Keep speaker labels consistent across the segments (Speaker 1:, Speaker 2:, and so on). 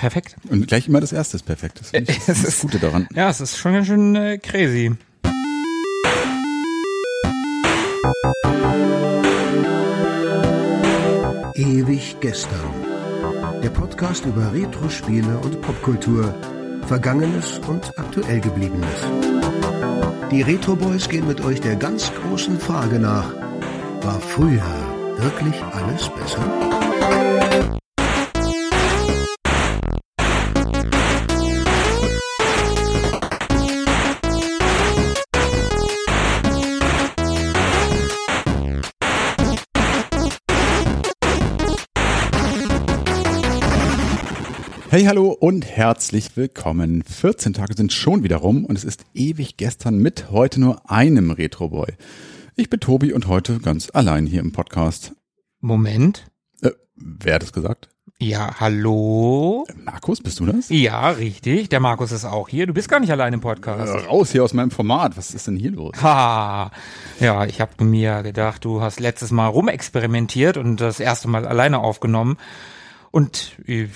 Speaker 1: perfekt.
Speaker 2: Und gleich immer das erste ist perfekt. Das, ich, das ist das Gute daran.
Speaker 1: Ja, es ist schon ganz schön äh, crazy.
Speaker 3: Ewig gestern. Der Podcast über Retro-Spiele und Popkultur. Vergangenes und aktuell gebliebenes. Die Retro Boys gehen mit euch der ganz großen Frage nach. War früher wirklich alles besser?
Speaker 2: Hey, hallo und herzlich willkommen. 14 Tage sind schon wieder rum und es ist ewig gestern mit heute nur einem Retroboy. Ich bin Tobi und heute ganz allein hier im Podcast.
Speaker 1: Moment.
Speaker 2: Äh, wer hat es gesagt?
Speaker 1: Ja, hallo?
Speaker 2: Markus, bist du das?
Speaker 1: Ja, richtig. Der Markus ist auch hier. Du bist gar nicht allein im Podcast.
Speaker 2: Äh, raus hier aus meinem Format. Was ist denn hier los?
Speaker 1: Ha. Ja, ich habe mir gedacht, du hast letztes Mal rumexperimentiert und das erste Mal alleine aufgenommen. Und äh,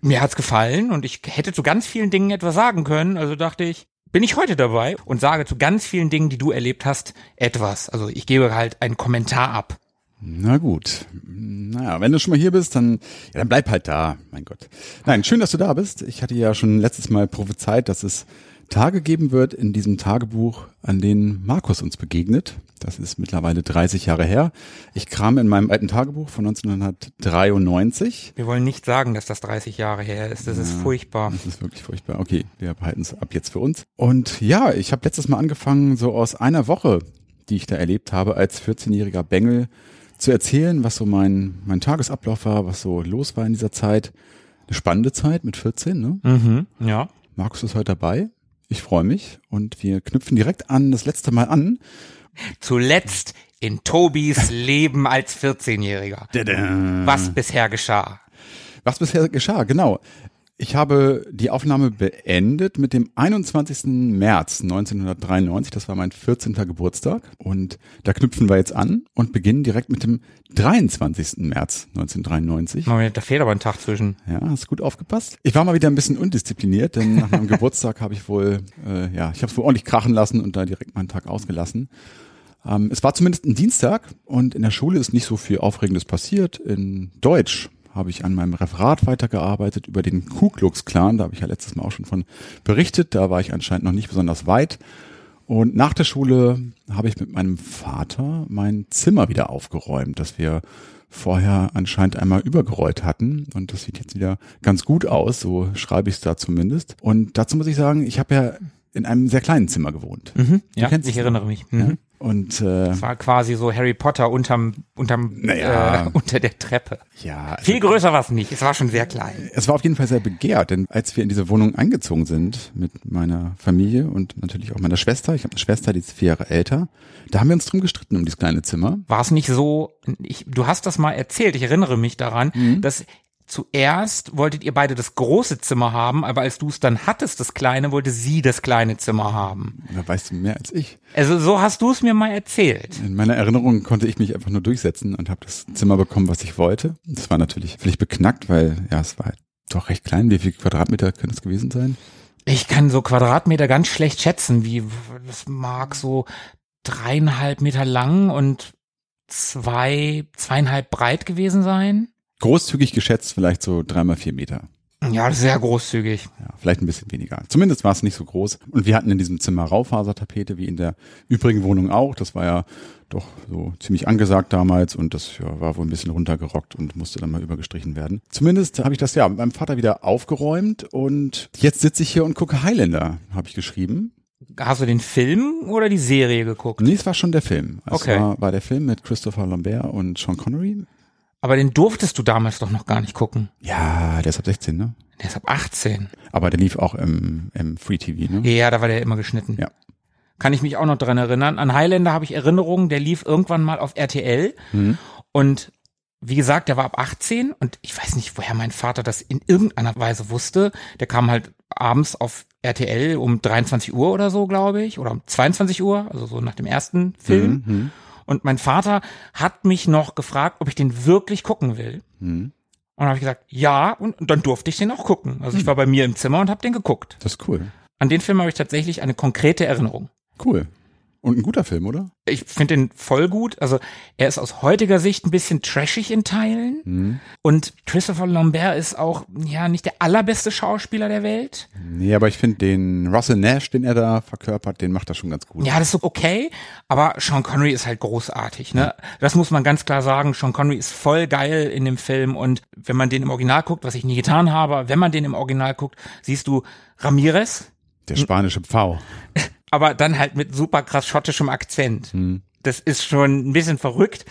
Speaker 1: mir hat's gefallen und ich hätte zu ganz vielen Dingen etwas sagen können. Also dachte ich, bin ich heute dabei und sage zu ganz vielen Dingen, die du erlebt hast, etwas. Also ich gebe halt einen Kommentar ab.
Speaker 2: Na gut. Naja, wenn du schon mal hier bist, dann, ja, dann bleib halt da. Mein Gott. Nein, schön, dass du da bist. Ich hatte ja schon letztes Mal prophezeit, dass es Tage geben wird in diesem Tagebuch, an denen Markus uns begegnet. Das ist mittlerweile 30 Jahre her. Ich kram in meinem alten Tagebuch von 1993.
Speaker 1: Wir wollen nicht sagen, dass das 30 Jahre her ist. Das ja, ist furchtbar.
Speaker 2: Das ist wirklich furchtbar. Okay, wir behalten es ab jetzt für uns. Und ja, ich habe letztes Mal angefangen, so aus einer Woche, die ich da erlebt habe, als 14-jähriger Bengel zu erzählen, was so mein, mein Tagesablauf war, was so los war in dieser Zeit. Eine spannende Zeit mit 14, ne?
Speaker 1: Mhm, ja.
Speaker 2: Markus ist heute dabei. Ich freue mich und wir knüpfen direkt an das letzte Mal an.
Speaker 1: Zuletzt in Tobis Leben als 14-Jähriger. Was bisher geschah.
Speaker 2: Was bisher geschah, genau. Ich habe die Aufnahme beendet mit dem 21. März 1993. Das war mein 14. Geburtstag. Und da knüpfen wir jetzt an und beginnen direkt mit dem 23. März 1993.
Speaker 1: Moment, da fehlt aber ein Tag zwischen.
Speaker 2: Ja, hast gut aufgepasst. Ich war mal wieder ein bisschen undiszipliniert, denn nach meinem Geburtstag habe ich wohl, äh, ja, ich habe es wohl ordentlich krachen lassen und da direkt meinen Tag ausgelassen. Ähm, es war zumindest ein Dienstag und in der Schule ist nicht so viel Aufregendes passiert. In Deutsch habe ich an meinem Referat weitergearbeitet über den Ku Klux Klan. Da habe ich ja letztes Mal auch schon von berichtet. Da war ich anscheinend noch nicht besonders weit. Und nach der Schule habe ich mit meinem Vater mein Zimmer wieder aufgeräumt, das wir vorher anscheinend einmal übergerollt hatten. Und das sieht jetzt wieder ganz gut aus, so schreibe ich es da zumindest. Und dazu muss ich sagen, ich habe ja in einem sehr kleinen Zimmer gewohnt.
Speaker 1: Mhm, ja, ich erinnere mich.
Speaker 2: Mhm. Ja? Und äh,
Speaker 1: es war quasi so Harry Potter unterm unterm
Speaker 2: naja,
Speaker 1: äh, unter der Treppe.
Speaker 2: Ja,
Speaker 1: also, viel größer war es nicht. Es war schon sehr klein.
Speaker 2: Es war auf jeden Fall sehr begehrt, denn als wir in diese Wohnung eingezogen sind mit meiner Familie und natürlich auch meiner Schwester, ich habe eine Schwester, die ist vier Jahre älter, da haben wir uns drum gestritten um dieses kleine Zimmer.
Speaker 1: War es nicht so? Ich, du hast das mal erzählt. Ich erinnere mich daran, mhm. dass zuerst wolltet ihr beide das große Zimmer haben, aber als du es dann hattest, das kleine, wollte sie das kleine Zimmer haben.
Speaker 2: Da weißt du mehr als ich.
Speaker 1: Also so hast du es mir mal erzählt.
Speaker 2: In meiner Erinnerung konnte ich mich einfach nur durchsetzen und habe das Zimmer bekommen, was ich wollte. Das war natürlich völlig beknackt, weil ja, es war doch recht klein. Wie viel Quadratmeter können es gewesen sein?
Speaker 1: Ich kann so Quadratmeter ganz schlecht schätzen. Wie das mag so dreieinhalb Meter lang und zwei, zweieinhalb breit gewesen sein
Speaker 2: großzügig geschätzt vielleicht so dreimal vier Meter.
Speaker 1: Ja, sehr großzügig.
Speaker 2: Ja, vielleicht ein bisschen weniger. Zumindest war es nicht so groß. Und wir hatten in diesem Zimmer Raufasertapete, wie in der übrigen Wohnung auch. Das war ja doch so ziemlich angesagt damals und das ja, war wohl ein bisschen runtergerockt und musste dann mal übergestrichen werden. Zumindest habe ich das ja mit meinem Vater wieder aufgeräumt und jetzt sitze ich hier und gucke Highlander, habe ich geschrieben.
Speaker 1: Hast du den Film oder die Serie geguckt?
Speaker 2: Nee, es war schon der Film. Es
Speaker 1: okay.
Speaker 2: war, war der Film mit Christopher Lambert und Sean Connery.
Speaker 1: Aber den durftest du damals doch noch gar nicht gucken.
Speaker 2: Ja, der ist ab 16, ne?
Speaker 1: Der ist ab 18.
Speaker 2: Aber der lief auch im, im Free TV, ne?
Speaker 1: Ja, da war der immer geschnitten.
Speaker 2: Ja.
Speaker 1: Kann ich mich auch noch dran erinnern. An Highlander habe ich Erinnerungen, der lief irgendwann mal auf RTL. Mhm. Und wie gesagt, der war ab 18 und ich weiß nicht, woher mein Vater das in irgendeiner Weise wusste. Der kam halt abends auf RTL um 23 Uhr oder so, glaube ich, oder um 22 Uhr, also so nach dem ersten Film. Mhm. Und mein Vater hat mich noch gefragt, ob ich den wirklich gucken will. Mhm. Und dann habe ich gesagt, ja, und, und dann durfte ich den auch gucken. Also ich war bei mir im Zimmer und habe den geguckt.
Speaker 2: Das ist cool.
Speaker 1: An den Film habe ich tatsächlich eine konkrete Erinnerung.
Speaker 2: Cool. Und ein guter Film, oder?
Speaker 1: Ich finde den voll gut. Also er ist aus heutiger Sicht ein bisschen trashig in Teilen.
Speaker 2: Mhm.
Speaker 1: Und Christopher Lambert ist auch ja nicht der allerbeste Schauspieler der Welt.
Speaker 2: Nee, aber ich finde den Russell Nash, den er da verkörpert, den macht er schon ganz gut.
Speaker 1: Ja, das ist okay, aber Sean Connery ist halt großartig, ne? Das muss man ganz klar sagen. Sean Connery ist voll geil in dem Film und wenn man den im Original guckt, was ich nie getan habe, wenn man den im Original guckt, siehst du Ramirez,
Speaker 2: Der spanische Pfau.
Speaker 1: aber dann halt mit super krass schottischem Akzent. Das ist schon ein bisschen verrückt.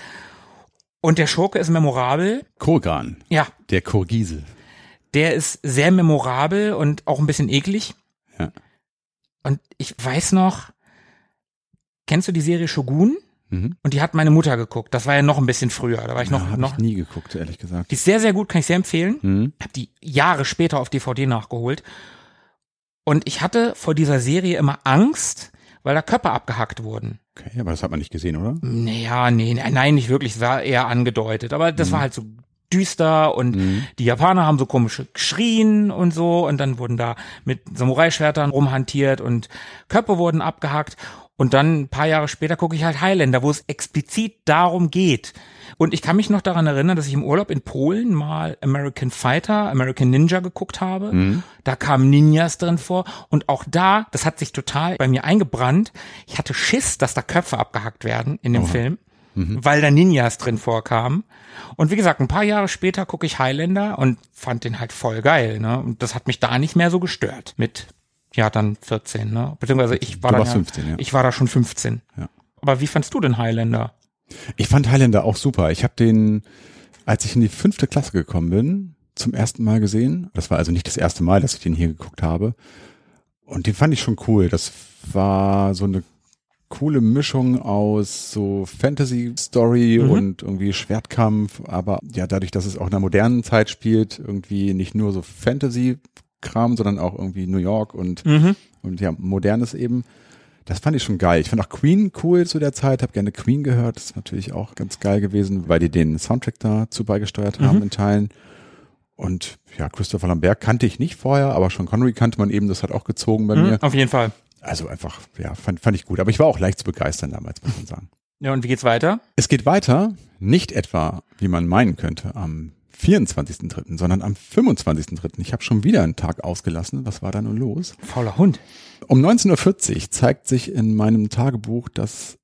Speaker 1: Und der Schurke ist memorabel.
Speaker 2: Kurgan,
Speaker 1: Ja,
Speaker 2: der Kurgise.
Speaker 1: der ist sehr memorabel und auch ein bisschen eklig.
Speaker 2: Ja.
Speaker 1: Und ich weiß noch, kennst du die Serie Shogun?
Speaker 2: Mhm.
Speaker 1: Und die hat meine Mutter geguckt. Das war ja noch ein bisschen früher. Da war ich noch,
Speaker 2: ja, hab
Speaker 1: noch.
Speaker 2: ich nie geguckt, ehrlich gesagt.
Speaker 1: Die ist sehr, sehr gut, kann ich sehr empfehlen.
Speaker 2: Mhm.
Speaker 1: Hab die Jahre später auf DVD nachgeholt. Und ich hatte vor dieser Serie immer Angst, weil da Köpfe abgehackt wurden.
Speaker 2: Okay, aber das hat man nicht gesehen, oder?
Speaker 1: Naja, nee, nein, nicht wirklich. Es war eher angedeutet. Aber das war halt so düster und die Japaner haben so komisch geschrien und so und dann wurden da mit Samurai-Schwertern rumhantiert und Köpfe wurden abgehackt und dann ein paar Jahre später gucke ich halt Highlander, wo es explizit darum geht. Und ich kann mich noch daran erinnern, dass ich im Urlaub in Polen mal American Fighter, American Ninja geguckt habe. Da kamen Ninjas drin vor und auch da, das hat sich total bei mir eingebrannt. Ich hatte Schiss, dass da Köpfe abgehackt werden in dem Film weil da Ninjas drin vorkamen. Und wie gesagt, ein paar Jahre später gucke ich Highlander und fand den halt voll geil. Ne? Und das hat mich da nicht mehr so gestört. Mit, ja, dann 14, ne? Beziehungsweise ich war
Speaker 2: warst
Speaker 1: ja,
Speaker 2: 15, ja.
Speaker 1: Ich war da schon 15.
Speaker 2: Ja.
Speaker 1: Aber wie fandst du denn Highlander?
Speaker 2: Ich fand Highlander auch super. Ich habe den, als ich in die fünfte Klasse gekommen bin, zum ersten Mal gesehen. Das war also nicht das erste Mal, dass ich den hier geguckt habe. Und den fand ich schon cool. Das war so eine coole Mischung aus so Fantasy-Story
Speaker 1: Mhm.
Speaker 2: und irgendwie Schwertkampf, aber ja, dadurch, dass es auch in einer modernen Zeit spielt, irgendwie nicht nur so Fantasy-Kram, sondern auch irgendwie New York und, und ja, modernes eben. Das fand ich schon geil. Ich fand auch Queen cool zu der Zeit, habe gerne Queen gehört. Das ist natürlich auch ganz geil gewesen, weil die den Soundtrack dazu beigesteuert haben in Teilen. Und ja, Christopher Lambert kannte ich nicht vorher, aber Sean Connery kannte man eben, das hat auch gezogen bei mir.
Speaker 1: Hm, Auf jeden Fall.
Speaker 2: Also einfach, ja, fand, fand ich gut. Aber ich war auch leicht zu begeistern damals, muss man sagen.
Speaker 1: Ja, und wie geht's weiter?
Speaker 2: Es geht weiter, nicht etwa, wie man meinen könnte, am 24.3., sondern am 25.3. Ich habe schon wieder einen Tag ausgelassen. Was war da nun los?
Speaker 1: Fauler Hund.
Speaker 2: Um 19.40 Uhr zeigt sich in meinem Tagebuch, dass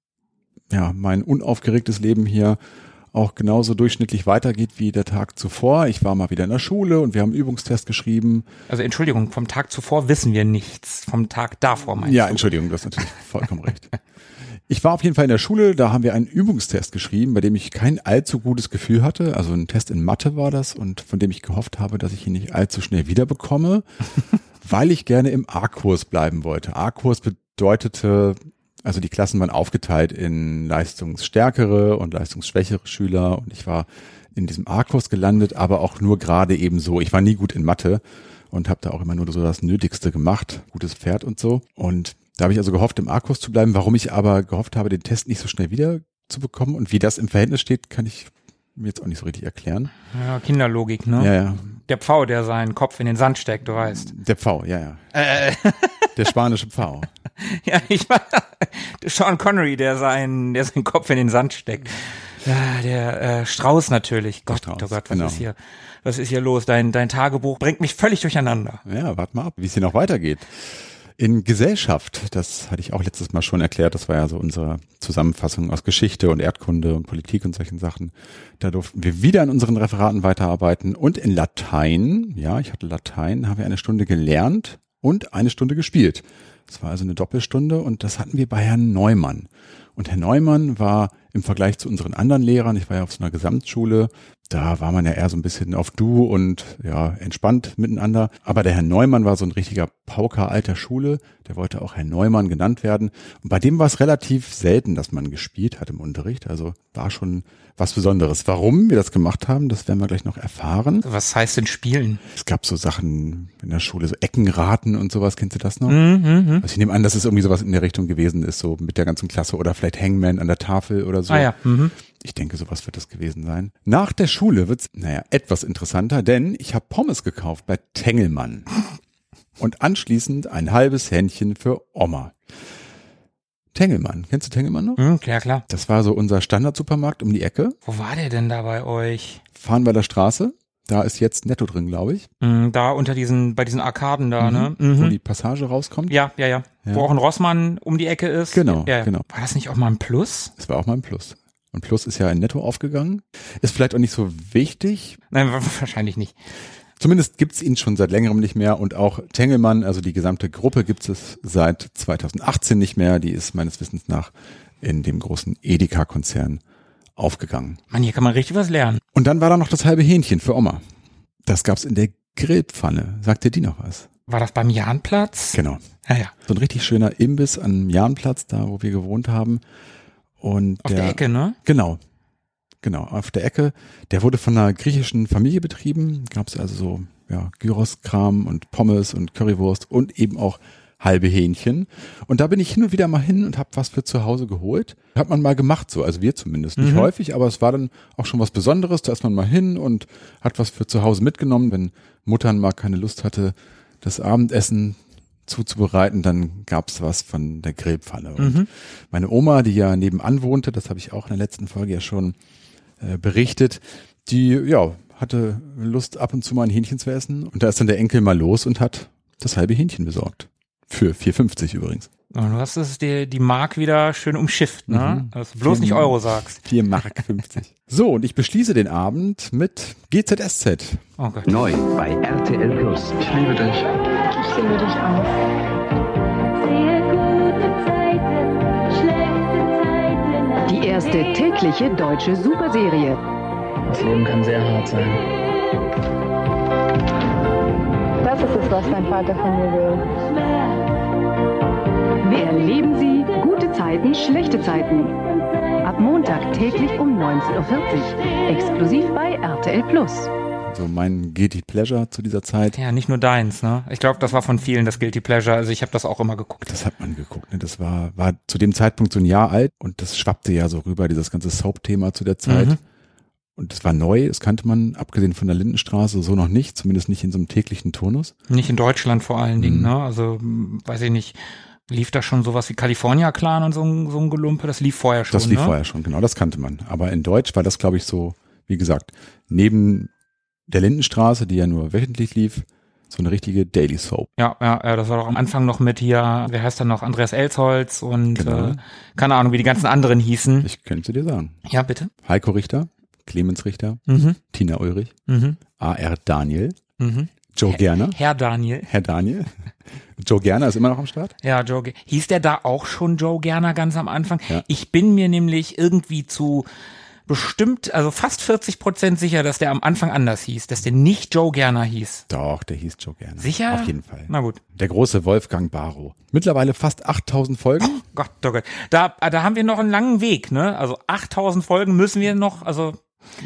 Speaker 2: ja, mein unaufgeregtes Leben hier auch genauso durchschnittlich weitergeht wie der Tag zuvor. Ich war mal wieder in der Schule und wir haben einen Übungstest geschrieben.
Speaker 1: Also Entschuldigung, vom Tag zuvor wissen wir nichts. Vom Tag davor meinst
Speaker 2: Ja,
Speaker 1: du?
Speaker 2: Entschuldigung, du hast natürlich vollkommen recht. Ich war auf jeden Fall in der Schule, da haben wir einen Übungstest geschrieben, bei dem ich kein allzu gutes Gefühl hatte. Also ein Test in Mathe war das und von dem ich gehofft habe, dass ich ihn nicht allzu schnell wiederbekomme, weil ich gerne im A-Kurs bleiben wollte. A-Kurs bedeutete, also die Klassen waren aufgeteilt in leistungsstärkere und leistungsschwächere Schüler und ich war in diesem A-Kurs gelandet, aber auch nur gerade eben so. Ich war nie gut in Mathe und habe da auch immer nur so das Nötigste gemacht, gutes Pferd und so. Und da habe ich also gehofft, im A-Kurs zu bleiben. Warum ich aber gehofft habe, den Test nicht so schnell wieder zu bekommen und wie das im Verhältnis steht, kann ich mir jetzt auch nicht so richtig erklären.
Speaker 1: Ja, Kinderlogik, ne?
Speaker 2: Ja, ja.
Speaker 1: Der Pfau, der seinen Kopf in den Sand steckt, du weißt.
Speaker 2: Der Pfau, ja, ja.
Speaker 1: Äh,
Speaker 2: Der spanische Pfau.
Speaker 1: ja, ich war Sean Connery, der seinen, der seinen Kopf in den Sand steckt. Ja, der äh, Strauß natürlich. Gott,
Speaker 2: Strauß,
Speaker 1: oh Gott, was
Speaker 2: genau.
Speaker 1: ist hier, was ist hier los? Dein, dein Tagebuch bringt mich völlig durcheinander.
Speaker 2: Ja, warte mal ab, wie es hier noch weitergeht. In Gesellschaft, das hatte ich auch letztes Mal schon erklärt, das war ja so unsere Zusammenfassung aus Geschichte und Erdkunde und Politik und solchen Sachen. Da durften wir wieder an unseren Referaten weiterarbeiten. Und in Latein, ja, ich hatte Latein, haben wir eine Stunde gelernt und eine Stunde gespielt. Das war also eine Doppelstunde und das hatten wir bei Herrn Neumann. Und Herr Neumann war im Vergleich zu unseren anderen Lehrern, ich war ja auf so einer Gesamtschule, da war man ja eher so ein bisschen auf Du und ja, entspannt miteinander. Aber der Herr Neumann war so ein richtiger Pauker alter Schule. Der wollte auch Herr Neumann genannt werden. Und bei dem war es relativ selten, dass man gespielt hat im Unterricht. Also war schon was Besonderes. Warum wir das gemacht haben, das werden wir gleich noch erfahren.
Speaker 1: Was heißt denn spielen?
Speaker 2: Es gab so Sachen in der Schule, so Eckenraten und sowas. Kennst du das noch?
Speaker 1: Mhm,
Speaker 2: Also ich nehme an, dass es irgendwie sowas in der Richtung gewesen ist, so mit der ganzen Klasse oder vielleicht Hangman an der Tafel oder so.
Speaker 1: Ah ja, mhm.
Speaker 2: Ich denke, sowas wird es gewesen sein. Nach der Schule wird's, naja, etwas interessanter, denn ich habe Pommes gekauft bei Tengelmann. Und anschließend ein halbes Händchen für Oma. Tengelmann. Kennst du Tengelmann noch?
Speaker 1: Hm, klar, klar.
Speaker 2: Das war so unser Standardsupermarkt um die Ecke.
Speaker 1: Wo war der denn da bei euch?
Speaker 2: Fahnenweiler Straße. Da ist jetzt Netto drin, glaube ich.
Speaker 1: Hm, da unter diesen, bei diesen Arkaden da, ne?
Speaker 2: Wo
Speaker 1: Mhm.
Speaker 2: die Passage rauskommt.
Speaker 1: Ja, ja, ja,
Speaker 2: Ja.
Speaker 1: Wo auch ein Rossmann um die Ecke ist.
Speaker 2: Genau,
Speaker 1: ja, ja.
Speaker 2: genau.
Speaker 1: War das nicht auch mal ein Plus?
Speaker 2: Das war auch mal ein Plus. Und Plus ist ja in Netto aufgegangen. Ist vielleicht auch nicht so wichtig.
Speaker 1: Nein, wahrscheinlich nicht.
Speaker 2: Zumindest gibt's ihn schon seit längerem nicht mehr. Und auch Tengelmann, also die gesamte Gruppe gibt es seit 2018 nicht mehr. Die ist meines Wissens nach in dem großen Edeka-Konzern aufgegangen.
Speaker 1: Mann, hier kann man richtig was lernen.
Speaker 2: Und dann war da noch das halbe Hähnchen für Oma. Das gab's in der Grillpfanne. Sagt dir die noch was?
Speaker 1: War das beim Jahnplatz?
Speaker 2: Genau.
Speaker 1: Ja, ja.
Speaker 2: So ein richtig schöner Imbiss am Jahnplatz, da wo wir gewohnt haben. Und
Speaker 1: Auf der, Ecke, ne?
Speaker 2: Genau. Genau, auf der Ecke. Der wurde von einer griechischen Familie betrieben. Gab es also so ja, Gyros-Kram und Pommes und Currywurst und eben auch halbe Hähnchen. Und da bin ich hin und wieder mal hin und habe was für zu Hause geholt. Hat man mal gemacht so, also wir zumindest. Nicht
Speaker 1: Mhm.
Speaker 2: häufig, aber es war dann auch schon was Besonderes. Da ist man mal hin und hat was für zu Hause mitgenommen. Wenn Muttern mal keine Lust hatte, das Abendessen zuzubereiten, dann gab's was von der Grillpfanne. Und
Speaker 1: Mhm.
Speaker 2: meine Oma, die ja nebenan wohnte, das habe ich auch in der letzten Folge ja schon äh, berichtet, die ja hatte Lust ab und zu mal ein Hähnchen zu essen und da ist dann der Enkel mal los und hat das halbe Hähnchen besorgt. Für 4,50 übrigens.
Speaker 1: Und du hast es dir die Mark wieder schön umschifft, ne?
Speaker 2: Mhm.
Speaker 1: Dass du bloß nicht
Speaker 2: Vier-
Speaker 1: Euro sagst.
Speaker 2: 4 Mark 50. So, und ich beschließe den Abend mit GZSZ.
Speaker 1: Oh Gott.
Speaker 4: Neu bei RTL Plus.
Speaker 5: Ich liebe dich.
Speaker 6: Ich liebe dich auch.
Speaker 7: Sehr gute Zeiten, schlechte Zeiten.
Speaker 8: Die erste tägliche deutsche Superserie.
Speaker 5: Das Leben kann sehr hart sein.
Speaker 6: Das ist es, was mein Vater von mir will.
Speaker 8: Erleben Sie gute Zeiten, schlechte Zeiten. Ab Montag täglich um 19.40 Uhr. Exklusiv bei RTL Plus.
Speaker 2: So mein Guilty Pleasure zu dieser Zeit.
Speaker 1: Ja, nicht nur deins, ne? Ich glaube, das war von vielen das Guilty Pleasure. Also ich habe das auch immer geguckt.
Speaker 2: Das hat man geguckt. Ne? Das war, war zu dem Zeitpunkt so ein Jahr alt und das schwappte ja so rüber, dieses ganze Soap-Thema zu der Zeit.
Speaker 1: Mhm.
Speaker 2: Und das war neu, das kannte man, abgesehen von der Lindenstraße, so noch nicht, zumindest nicht in so einem täglichen Turnus.
Speaker 1: Nicht in Deutschland vor allen Dingen,
Speaker 2: Mhm.
Speaker 1: ne? Also, weiß ich nicht, lief da schon sowas wie California Clan und so, ein- so ein Gelumpe? Das lief vorher schon,
Speaker 2: Das lief
Speaker 1: ne?
Speaker 2: vorher schon, genau, das kannte man. Aber in Deutsch war das, glaube ich, so, wie gesagt, neben der Lindenstraße, die ja nur wöchentlich lief, so eine richtige Daily Soap.
Speaker 1: Ja, ja, das war doch am Anfang noch mit hier, wer heißt da noch, Andreas Elsholz und
Speaker 2: Genau.
Speaker 1: äh, keine Ahnung, wie die ganzen anderen hießen.
Speaker 2: Ich könnte dir sagen.
Speaker 1: Ja, bitte.
Speaker 2: Heiko Richter, Clemens Richter,
Speaker 1: Mhm.
Speaker 2: Tina Ulrich,
Speaker 1: Mhm.
Speaker 2: AR Daniel,
Speaker 1: Mhm.
Speaker 2: Joe Gerner,
Speaker 1: Herr Daniel.
Speaker 2: Herr Daniel. Joe Gerner ist immer noch am Start.
Speaker 1: Ja, Joe. Hieß der da auch schon Joe Gerner ganz am Anfang?
Speaker 2: Ja.
Speaker 1: Ich bin mir nämlich irgendwie zu bestimmt, also fast 40 Prozent sicher, dass der am Anfang anders hieß, dass der nicht Joe Gerner hieß.
Speaker 2: Doch, der hieß Joe Gerner.
Speaker 1: Sicher?
Speaker 2: Auf jeden Fall.
Speaker 1: Na gut.
Speaker 2: Der große Wolfgang Barrow. Mittlerweile fast 8000 Folgen.
Speaker 1: Gott, oh Gott. Da, da haben wir noch einen langen Weg, ne? Also 8000 Folgen müssen wir noch, also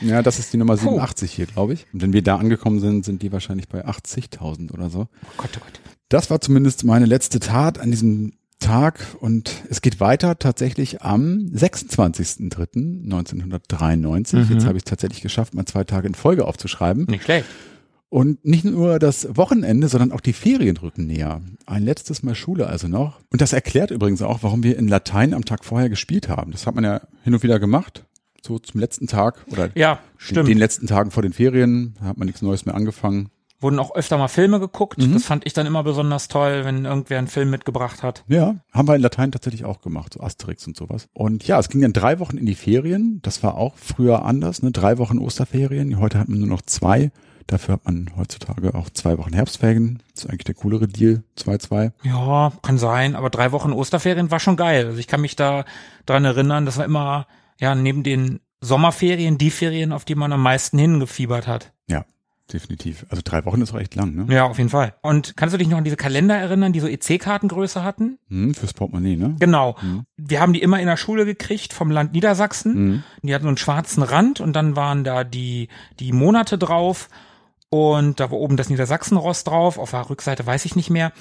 Speaker 2: Ja, das ist die Nummer
Speaker 1: Puh.
Speaker 2: 87 hier, glaube ich. Und wenn wir da angekommen sind, sind die wahrscheinlich bei 80.000 oder so.
Speaker 1: oh Gott, oh Gott.
Speaker 2: Das war zumindest meine letzte Tat an diesem Tag und es geht weiter tatsächlich am 26.03.1993.
Speaker 1: Mhm.
Speaker 2: Jetzt habe ich es tatsächlich geschafft, mal zwei Tage in Folge aufzuschreiben.
Speaker 1: Nicht schlecht.
Speaker 2: Und nicht nur das Wochenende, sondern auch die Ferien rücken näher. Ein letztes Mal Schule also noch. Und das erklärt übrigens auch, warum wir in Latein am Tag vorher gespielt haben. Das hat man ja hin und wieder gemacht. So zum letzten Tag oder
Speaker 1: Ja,
Speaker 2: den,
Speaker 1: stimmt.
Speaker 2: den letzten Tagen vor den Ferien da hat man nichts Neues mehr angefangen.
Speaker 1: Wurden auch öfter mal Filme geguckt.
Speaker 2: Mhm.
Speaker 1: Das fand ich dann immer besonders toll, wenn irgendwer einen Film mitgebracht hat.
Speaker 2: Ja, haben wir in Latein tatsächlich auch gemacht, so Asterix und sowas. Und ja, es ging dann drei Wochen in die Ferien. Das war auch früher anders, ne? Drei Wochen Osterferien. Heute hat man nur noch zwei. Dafür hat man heutzutage auch zwei Wochen Herbstferien. Das ist eigentlich der coolere Deal. Zwei, zwei.
Speaker 1: Ja, kann sein, aber drei Wochen Osterferien war schon geil. Also ich kann mich da dran erinnern, das war immer, ja, neben den Sommerferien, die Ferien, auf die man am meisten hingefiebert hat.
Speaker 2: Ja, definitiv. Also drei Wochen ist auch echt lang, ne?
Speaker 1: Ja, auf jeden Fall. Und kannst du dich noch an diese Kalender erinnern, die so EC-Kartengröße hatten?
Speaker 2: Hm, fürs Portemonnaie, ne?
Speaker 1: Genau.
Speaker 2: Mhm.
Speaker 1: Wir haben die immer in der Schule gekriegt vom Land Niedersachsen.
Speaker 2: Mhm.
Speaker 1: Die hatten so einen schwarzen Rand und dann waren da die, die Monate drauf und da war oben das Niedersachsenrost drauf, auf der Rückseite weiß ich nicht mehr.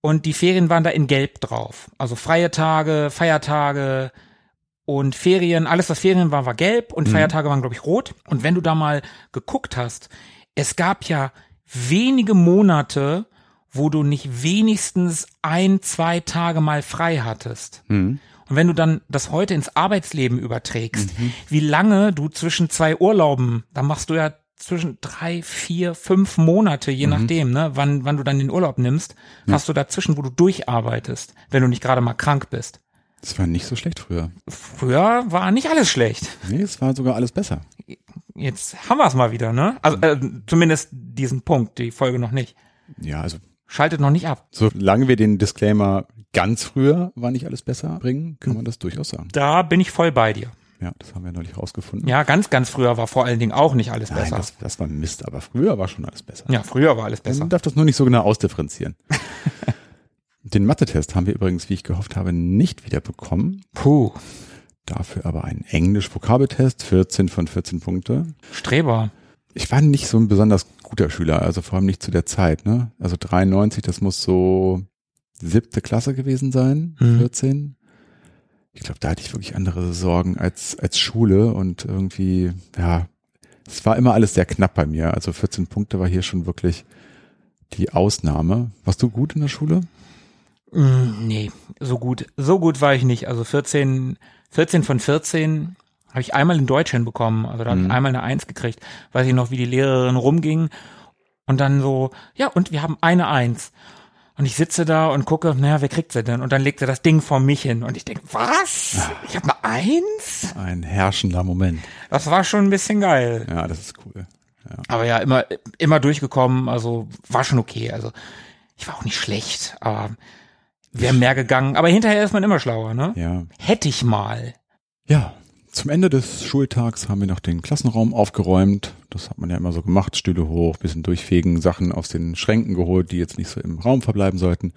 Speaker 1: Und die Ferien waren da in Gelb drauf. Also freie Tage, Feiertage und Ferien, alles was Ferien war, war gelb und
Speaker 2: Mhm.
Speaker 1: Feiertage waren, glaube ich, rot. Und wenn du da mal geguckt hast, es gab ja wenige Monate, wo du nicht wenigstens ein, zwei Tage mal frei hattest.
Speaker 2: Mhm.
Speaker 1: Und wenn du dann das heute ins Arbeitsleben überträgst, wie lange du zwischen zwei Urlauben, da machst du ja zwischen drei, vier, fünf Monate, je nachdem, ne, wann, wann du dann den Urlaub nimmst, hast du dazwischen, wo du durcharbeitest, wenn du nicht gerade mal krank bist.
Speaker 2: Das war nicht so schlecht früher.
Speaker 1: Früher war nicht alles schlecht.
Speaker 2: Nee, es war sogar alles besser.
Speaker 1: Jetzt haben wir es mal wieder, ne? Also äh, zumindest diesen Punkt, die Folge noch nicht.
Speaker 2: Ja, also
Speaker 1: Schaltet noch nicht ab.
Speaker 2: solange wir den Disclaimer ganz früher war nicht alles besser bringen, kann man das durchaus sagen.
Speaker 1: Da bin ich voll bei dir.
Speaker 2: Ja, das haben wir neulich rausgefunden.
Speaker 1: Ja, ganz, ganz früher war vor allen Dingen auch nicht alles
Speaker 2: Nein,
Speaker 1: besser.
Speaker 2: das, das war Mist, aber früher war schon alles besser.
Speaker 1: ja, früher war alles besser.
Speaker 2: Man darf das nur nicht so genau ausdifferenzieren. Den Mathe-Test haben wir übrigens, wie ich gehofft habe, nicht wieder bekommen.
Speaker 1: Puh,
Speaker 2: Dafür aber einen Englisch-Vokabeltest, 14 von 14 Punkte.
Speaker 1: Streber.
Speaker 2: Ich war nicht so ein besonders guter Schüler, also vor allem nicht zu der Zeit, ne? Also 93, das muss so siebte Klasse gewesen sein,
Speaker 1: Mhm.
Speaker 2: 14. Ich glaube, da hatte ich wirklich andere Sorgen als, als Schule und irgendwie, ja, es war immer alles sehr knapp bei mir. Also 14 Punkte war hier schon wirklich die Ausnahme. Warst du gut in der Schule?
Speaker 1: Mm, nee, so gut, so gut war ich nicht. Also 14, 14 von 14 habe ich einmal in Deutsch hinbekommen. Also da habe ich einmal eine Eins gekriegt. Weiß ich noch, wie die Lehrerin rumging und dann so, ja, und wir haben eine Eins. Und ich sitze da und gucke, naja, wer kriegt sie denn? Und dann legt sie das Ding vor mich hin. Und ich denke, was? Ich habe eine Eins?
Speaker 2: Ein herrschender Moment.
Speaker 1: Das war schon ein bisschen geil.
Speaker 2: Ja, das ist cool.
Speaker 1: Aber ja, immer, immer durchgekommen, also war schon okay. Also ich war auch nicht schlecht, aber wäre mehr gegangen. Aber hinterher ist man immer schlauer, ne?
Speaker 2: Ja.
Speaker 1: Hätte ich mal.
Speaker 2: Ja, zum Ende des Schultags haben wir noch den Klassenraum aufgeräumt. Das hat man ja immer so gemacht, Stühle hoch, bisschen durchfegen, Sachen aus den Schränken geholt, die jetzt nicht so im Raum verbleiben sollten.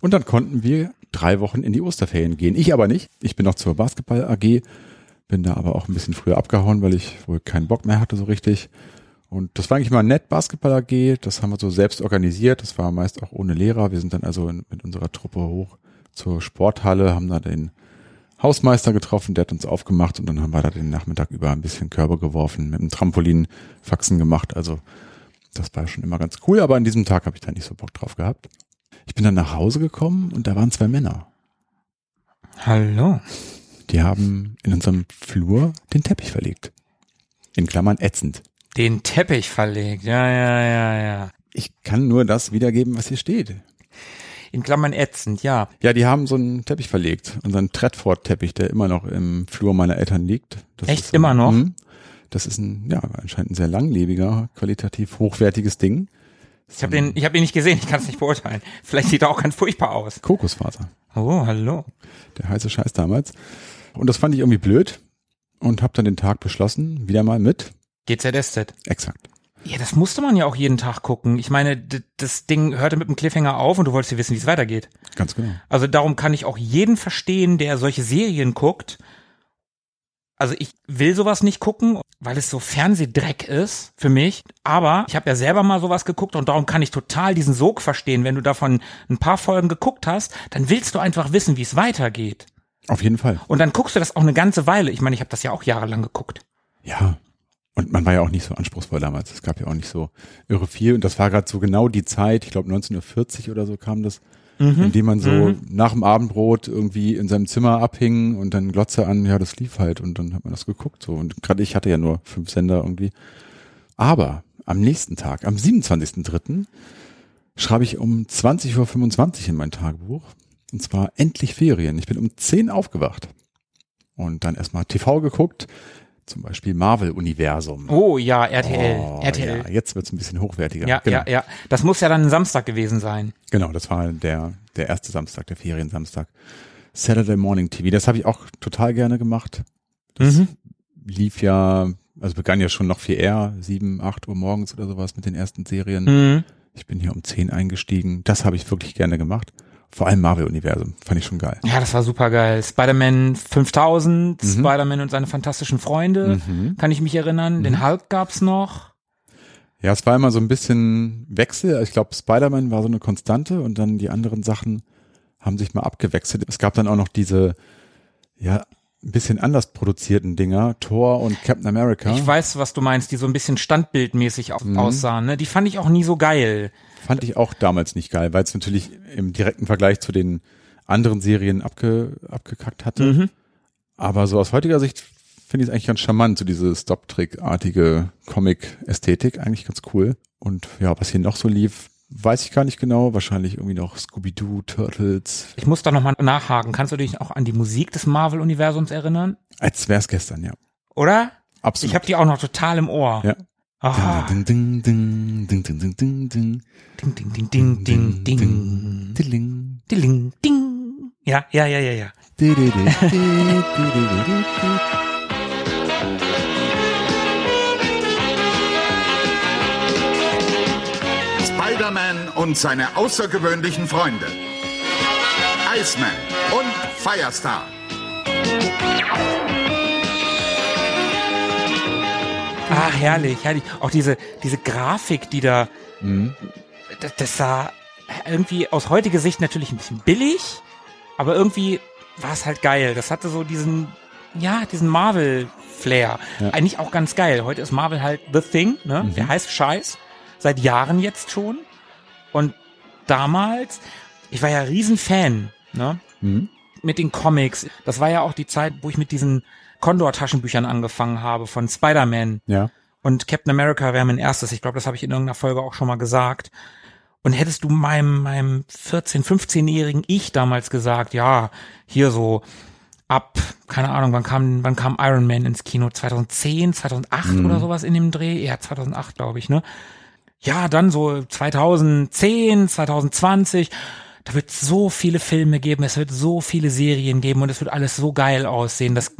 Speaker 2: Und dann konnten wir drei Wochen in die Osterferien gehen. Ich aber nicht. Ich bin noch zur Basketball AG, bin da aber auch ein bisschen früher abgehauen, weil ich wohl keinen Bock mehr hatte so richtig. Und das war eigentlich mal nett, Basketball AG. Das haben wir so selbst organisiert. Das war meist auch ohne Lehrer. Wir sind dann also in, mit unserer Truppe hoch zur Sporthalle, haben da den Hausmeister getroffen, der hat uns aufgemacht und dann haben wir da den Nachmittag über ein bisschen Körbe geworfen, mit dem Trampolin Faxen gemacht. Also das war schon immer ganz cool, aber an diesem Tag habe ich da nicht so Bock drauf gehabt. Ich bin dann nach Hause gekommen und da waren zwei Männer.
Speaker 1: Hallo.
Speaker 2: Die haben in unserem Flur den Teppich verlegt. In Klammern ätzend.
Speaker 1: Den Teppich verlegt. Ja, ja, ja, ja.
Speaker 2: Ich kann nur das wiedergeben, was hier steht.
Speaker 1: In Klammern ätzend, ja.
Speaker 2: Ja, die haben so einen Teppich verlegt. Unseren Tredford-Teppich, der immer noch im Flur meiner Eltern liegt. Das
Speaker 1: Echt?
Speaker 2: ist so,
Speaker 1: Immer noch?
Speaker 2: Hm. Das ist ein, ja, anscheinend ein sehr langlebiger, qualitativ hochwertiges Ding.
Speaker 1: Ich habe den, ich habe ihn nicht gesehen, ich kann es nicht beurteilen. Vielleicht sieht er auch ganz furchtbar aus.
Speaker 2: Kokosfaser.
Speaker 1: Oh, hallo.
Speaker 2: Der heiße Scheiß damals. Und das fand ich irgendwie blöd und habe dann den Tag beschlossen, wieder mal mit.
Speaker 1: GZSZ.
Speaker 2: Exakt.
Speaker 1: Ja, das musste man ja auch jeden Tag gucken. Ich meine, das Ding hörte mit dem Cliffhanger auf und du wolltest ja wissen, wie es weitergeht.
Speaker 2: Ganz genau.
Speaker 1: Also darum kann ich auch jeden verstehen, der solche Serien guckt. Also ich will sowas nicht gucken, weil es so Fernsehdreck ist für mich. Aber ich habe ja selber mal sowas geguckt und darum kann ich total diesen Sog verstehen. Wenn du davon ein paar Folgen geguckt hast, dann willst du einfach wissen, wie es weitergeht.
Speaker 2: Auf jeden Fall.
Speaker 1: Und dann guckst du das auch eine ganze Weile. Ich meine, ich habe das ja auch jahrelang geguckt.
Speaker 2: Ja. Und man war ja auch nicht so anspruchsvoll damals. Es gab ja auch nicht so irre viel. Und das war gerade so genau die Zeit, ich glaube 1940 oder so kam das, in dem man so nach dem Abendbrot irgendwie in seinem Zimmer abhing und dann Glotze an, ja, das lief halt und dann hat man das geguckt so. Und gerade ich hatte ja nur fünf Sender irgendwie. Aber am nächsten Tag, am 27.03., schreibe ich um 20.25 Uhr in mein Tagebuch. Und zwar endlich Ferien. Ich bin um 10 aufgewacht. Und dann erstmal TV geguckt, zum Beispiel Marvel-Universum.
Speaker 1: Oh ja, RTL.
Speaker 2: Oh,
Speaker 1: RTL.
Speaker 2: Ja, jetzt wird's ein bisschen hochwertiger.
Speaker 1: Ja,
Speaker 2: genau.
Speaker 1: ja, ja. Das muss ja dann ein Samstag gewesen sein.
Speaker 2: Genau, das war der, der erste Samstag, der Feriensamstag. Saturday Morning TV, das habe ich auch total gerne gemacht. Das
Speaker 1: Mhm.
Speaker 2: lief ja, also begann ja schon noch viel eher, sieben, acht Uhr morgens oder sowas mit den ersten Serien.
Speaker 1: Mhm.
Speaker 2: Ich bin hier um zehn eingestiegen. Das habe ich wirklich gerne gemacht. Vor allem Marvel-Universum, fand ich schon geil.
Speaker 1: Ja, das war super geil. Spider-Man 5000,
Speaker 2: Mhm.
Speaker 1: Spider-Man und seine fantastischen Freunde, kann ich mich erinnern.
Speaker 2: Mhm.
Speaker 1: Den Hulk gab's noch.
Speaker 2: Ja, es war immer so ein bisschen Wechsel. Ich glaube, Spider-Man war so eine Konstante und dann die anderen Sachen haben sich mal abgewechselt. Es gab dann auch noch diese, ja, ein bisschen anders produzierten Dinger, Thor und Captain America,
Speaker 1: Ich weiß, was du meinst, die so ein bisschen standbildmäßig
Speaker 2: Mhm.
Speaker 1: aussahen. Ne? Die fand ich auch nie so geil.
Speaker 2: Fand ich auch damals nicht geil, weil es natürlich im direkten Vergleich zu den anderen Serien abge, abgekackt hatte.
Speaker 1: Mhm.
Speaker 2: Aber so aus heutiger Sicht finde ich es eigentlich ganz charmant, so diese Stop-Trick-artige Comic-Ästhetik, eigentlich ganz cool. Und ja, was hier noch so lief, weiß ich gar nicht genau. Wahrscheinlich irgendwie noch Scooby-Doo, Turtles,
Speaker 1: Ich muss da nochmal nachhaken. Kannst du dich auch an die Musik des Marvel-Universums erinnern?
Speaker 2: als wär's gestern, ja.
Speaker 1: Oder?
Speaker 2: Absolut.
Speaker 1: Ich habe die auch noch total im Ohr.
Speaker 2: Ja.
Speaker 1: Ah,
Speaker 2: Ding, ding, ding, ding, ding, ding, ding, ding.
Speaker 1: ding, ding, ding, ding, ding, ding.
Speaker 2: Dilling.
Speaker 1: Ding, ding. Ja, ja, ja, ja, ja.
Speaker 9: Spider-Man und seine außergewöhnlichen Freunde. Iceman und Firestar.
Speaker 1: Ah, herrlich, herrlich. Auch diese, diese Grafik, die da,
Speaker 2: Mhm.
Speaker 1: das, das sah irgendwie aus heutiger Sicht natürlich ein bisschen billig, aber irgendwie war es halt geil. Das hatte so diesen, ja, diesen Marvel-Flair.
Speaker 2: Ja.
Speaker 1: Eigentlich auch ganz geil. Heute ist Marvel halt The Thing, ne?
Speaker 2: Mhm.
Speaker 1: Der heißt Scheiß. Seit Jahren jetzt schon. Und damals, ich war ja Riesenfan, ne?
Speaker 2: Mhm.
Speaker 1: mit den Comics. Das war ja auch die Zeit, wo ich mit diesen Condor-Taschenbüchern angefangen habe von Spider-Man
Speaker 2: Ja.
Speaker 1: und Captain America wäre mein erstes. Ich glaube, das habe ich in irgendeiner Folge auch schon mal gesagt. Und hättest du meinem, meinem 14-, 15-jährigen Ich damals gesagt, ja, hier so ab, keine Ahnung, wann kam, wann kam Iron Man ins Kino? 2010, 2008 oder sowas in dem Dreh? Ja, 2008, glaube ich, ne? Ja, dann so 2010, 2020. Da wird so viele Filme geben, es wird so viele Serien geben und es wird alles so geil aussehen, dass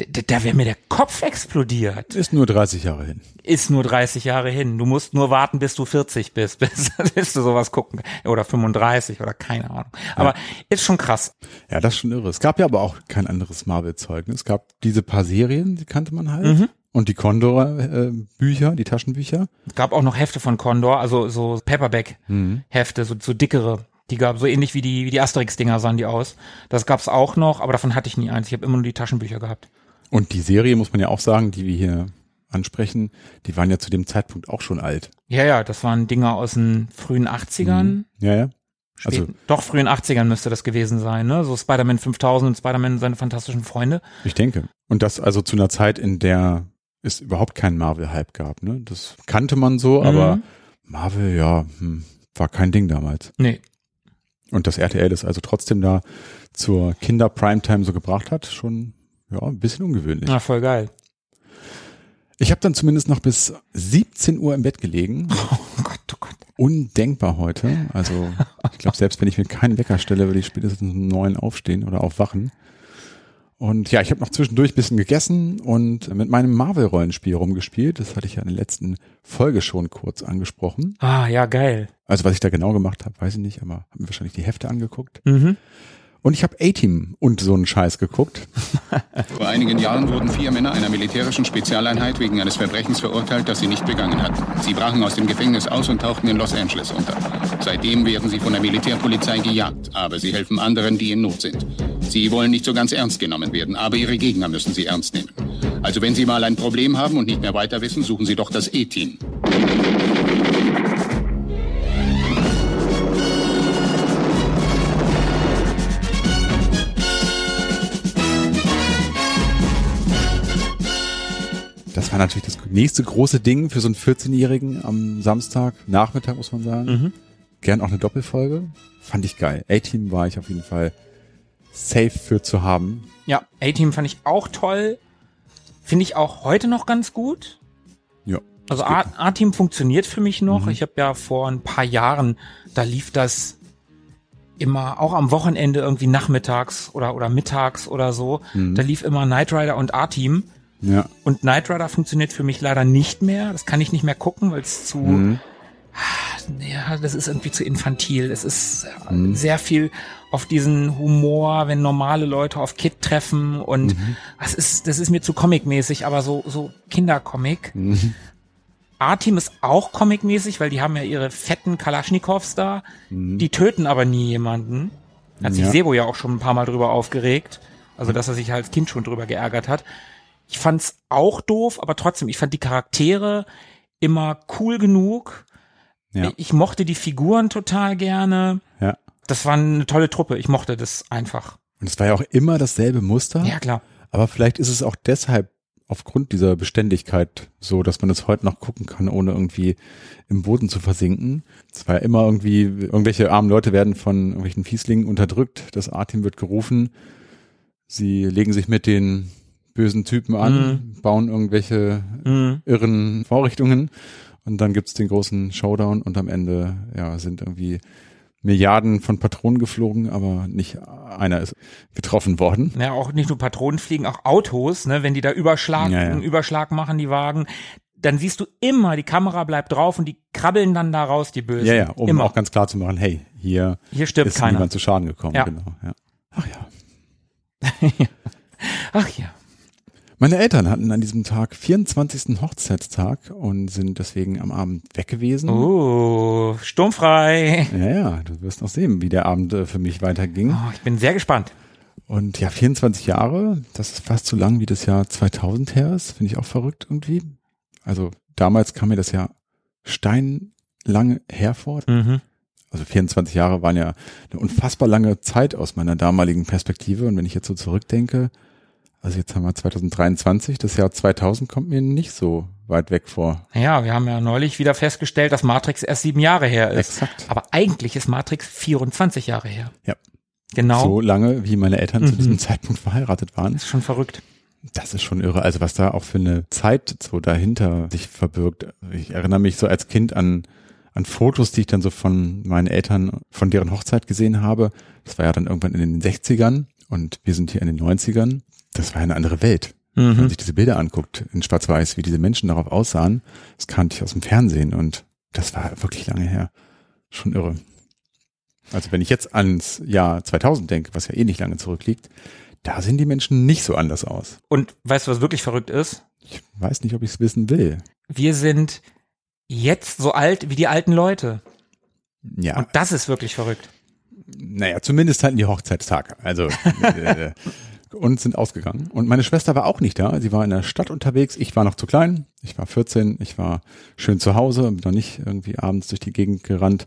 Speaker 1: d- d- da wäre mir der Kopf explodiert
Speaker 2: Ist nur 30 Jahre hin.
Speaker 1: ist nur 30 Jahre hin. Du musst nur warten, bis du 40 bist, bis, bis du sowas gucken oder 35 oder keine Ahnung. Aber ist schon krass.
Speaker 2: Ja, das ist schon irre. Es gab ja aber auch kein anderes Marvel-Zeug. Es gab diese paar Serien, die kannte man halt.
Speaker 1: Mhm.
Speaker 2: Und die Condor-Bücher, die Taschenbücher.
Speaker 1: Es gab auch noch Hefte von Condor, also so Paperback-Hefte, so, so dickere. Die gab so ähnlich wie die wie die Asterix-Dinger sahen die aus. Das gab's auch noch, aber davon hatte ich nie eins. Ich habe immer nur die Taschenbücher gehabt.
Speaker 2: Und die Serie, muss man ja auch sagen, die wir hier ansprechen, die waren ja zu dem Zeitpunkt auch schon alt.
Speaker 1: Ja, ja, das waren Dinger aus den frühen 80ern.
Speaker 2: Ja, ja.
Speaker 1: Spät,
Speaker 2: Also-
Speaker 1: doch, frühen 80ern müsste das gewesen sein, ne? So Spider-Man 5000 und Spider-Man und seine fantastischen Freunde.
Speaker 2: Ich denke. Und das also zu einer Zeit, in der es überhaupt keinen Marvel-Hype gab. Ne? Das kannte man so,
Speaker 1: Mhm.
Speaker 2: aber Marvel, ja, hm, war kein Ding damals.
Speaker 1: Nee,
Speaker 2: Und das RTL das also trotzdem da zur Kinder-Primetime so gebracht hat, schon ja ein bisschen ungewöhnlich.
Speaker 1: na, voll geil.
Speaker 2: Ich habe dann zumindest noch bis 17 Uhr im Bett gelegen.
Speaker 1: Oh Gott, oh Gott.
Speaker 2: Undenkbar heute. Also ich glaube, selbst wenn ich mir keinen Wecker stelle, würde ich spätestens um neun aufstehen oder aufwachen. Und ja, ich habe noch zwischendurch ein bisschen gegessen und mit meinem Marvel-Rollenspiel rumgespielt. Das hatte ich ja in der letzten Folge schon kurz angesprochen.
Speaker 1: Ah, ja, geil.
Speaker 2: Also was ich da genau gemacht habe, weiß ich nicht, aber habe mir wahrscheinlich die Hefte angeguckt.
Speaker 1: Mhm.
Speaker 2: Und ich habe A-Team und so einen Scheiß geguckt.
Speaker 10: Vor einigen Jahren wurden vier Männer einer militärischen Spezialeinheit wegen eines Verbrechens verurteilt, das sie nicht begangen hatten. Sie brachen aus dem Gefängnis aus und tauchten in Los Angeles unter. Seitdem werden sie von der Militärpolizei gejagt, aber sie helfen anderen, die in Not sind. Sie wollen nicht so ganz ernst genommen werden, aber ihre Gegner müssen sie ernst nehmen. Also wenn Sie mal ein Problem haben und nicht mehr weiter wissen, suchen Sie doch das E-Team.
Speaker 2: War natürlich das nächste große Ding für so einen 14-Jährigen am Samstag, Nachmittag muss man sagen.
Speaker 1: Mhm.
Speaker 2: Gern auch eine Doppelfolge. Fand ich geil. A-Team war ich auf jeden Fall safe für zu haben.
Speaker 1: Ja, A-Team fand ich auch toll. Finde ich auch heute noch ganz gut.
Speaker 2: Ja.
Speaker 1: Also A-Team funktioniert für mich noch.
Speaker 2: Mhm.
Speaker 1: Ich habe ja vor ein paar Jahren, da lief das immer auch am Wochenende irgendwie nachmittags oder oder mittags oder so.
Speaker 2: Mhm.
Speaker 1: Da lief immer Knight Rider und A-Team.
Speaker 2: Ja.
Speaker 1: Und Knight Rider funktioniert für mich leider nicht mehr. Das kann ich nicht mehr gucken, weil es zu,
Speaker 2: Mhm.
Speaker 1: ja, das ist irgendwie zu infantil. Es ist äh,
Speaker 2: Mhm.
Speaker 1: sehr viel auf diesen Humor, wenn normale Leute auf Kid treffen und
Speaker 2: Mhm.
Speaker 1: das ist, das ist mir zu comicmäßig, aber so, so Kindercomic.
Speaker 2: Mhm.
Speaker 1: A-Team ist auch comicmäßig, weil die haben ja ihre fetten Kalaschnikows da. Die töten aber nie jemanden. Hat sich
Speaker 2: Mhm. Ja.
Speaker 1: Sebo ja auch schon ein paar Mal drüber aufgeregt. Also, dass er sich als Kind schon drüber geärgert hat. Ich fand's auch doof, aber trotzdem, ich fand die Charaktere immer cool genug.
Speaker 2: Ja.
Speaker 1: Ich mochte die Figuren total gerne.
Speaker 2: Ja.
Speaker 1: Das war eine tolle Truppe. Ich mochte das einfach.
Speaker 2: Und es war ja auch immer dasselbe Muster.
Speaker 1: Ja, klar.
Speaker 2: Aber vielleicht ist es auch deshalb aufgrund dieser Beständigkeit so, dass man es heute noch gucken kann, ohne irgendwie im Boden zu versinken. Es war ja immer irgendwie, irgendwelche armen Leute werden von irgendwelchen Fieslingen unterdrückt, das A-Team wird gerufen, sie legen sich mit den bösen Typen an, bauen irgendwelche
Speaker 1: Mhm.
Speaker 2: irren Vorrichtungen und dann gibt's den großen Showdown und am Ende ja sind irgendwie Milliarden von Patronen geflogen, aber nicht einer ist getroffen worden.
Speaker 1: Ja, auch nicht nur Patronen fliegen, auch Autos, ne, wenn die da Überschlag,
Speaker 2: Ja, ja.
Speaker 1: einen Überschlag machen, die Wagen, dann siehst du immer, die Kamera bleibt drauf und die krabbeln dann da raus, die Bösen.
Speaker 2: Ja, ja, um
Speaker 1: immer.
Speaker 2: auch ganz klar zu machen, hey, hier,
Speaker 1: Hier stirbt
Speaker 2: ist
Speaker 1: keiner.
Speaker 2: niemand zu Schaden gekommen.
Speaker 1: Ja.
Speaker 2: Genau, ja. Ach ja.
Speaker 1: Ach ja.
Speaker 2: Meine Eltern hatten an diesem Tag 24. Hochzeitstag und sind deswegen am Abend weg gewesen.
Speaker 1: Oh, sturmfrei.
Speaker 2: Ja, ja, du wirst noch sehen, wie der Abend äh, für mich weiterging.
Speaker 1: Oh, ich bin sehr gespannt.
Speaker 2: Und ja, 24 Jahre, das ist fast so lang wie das Jahr 2000 her ist, finde ich auch verrückt irgendwie. Also damals kam mir das ja steinlange hervor.
Speaker 1: Mhm.
Speaker 2: Also 24 Jahre waren ja eine unfassbar lange Zeit aus meiner damaligen Perspektive. Und wenn ich jetzt so zurückdenke, also jetzt haben wir 2023, das Jahr 2000 kommt mir nicht so weit weg vor.
Speaker 1: Ja, wir haben ja neulich wieder festgestellt, dass Matrix erst sieben Jahre her ist.
Speaker 2: Exakt.
Speaker 1: Aber eigentlich ist Matrix 24 Jahre her.
Speaker 2: Ja.
Speaker 1: Genau.
Speaker 2: So lange, wie meine Eltern zu
Speaker 1: Mhm.
Speaker 2: diesem Zeitpunkt verheiratet waren.
Speaker 1: ist schon verrückt.
Speaker 2: Das ist schon irre. Also was da auch für eine Zeit so dahinter sich verbirgt. Ich erinnere mich so als Kind an, an Fotos, die ich dann so von meinen Eltern, von deren Hochzeit gesehen habe. Das war ja dann irgendwann in den 60ern und wir sind hier in den 90ern. Das war ja eine andere Welt. Wenn man
Speaker 1: Mhm.
Speaker 2: sich diese Bilder anguckt in Schwarz-Weiß, wie diese Menschen darauf aussahen, das kannte ich aus dem Fernsehen und das war wirklich lange her. Schon irre. Also wenn ich jetzt ans Jahr 2000 denke, was ja eh nicht lange zurückliegt, da sehen die Menschen nicht so anders aus.
Speaker 1: Und weißt du, was wirklich verrückt ist?
Speaker 2: Ich weiß nicht, ob ich es wissen will.
Speaker 1: Wir sind jetzt so alt wie die alten Leute.
Speaker 2: Ja,
Speaker 1: Und das ist wirklich verrückt.
Speaker 2: Naja, zumindest hatten die Hochzeitstag. Also äh, und sind ausgegangen. Und meine Schwester war auch nicht da. Sie war in der Stadt unterwegs. Ich war noch zu klein. Ich war 14. Ich war schön zu Hause, bin noch nicht irgendwie abends durch die Gegend gerannt.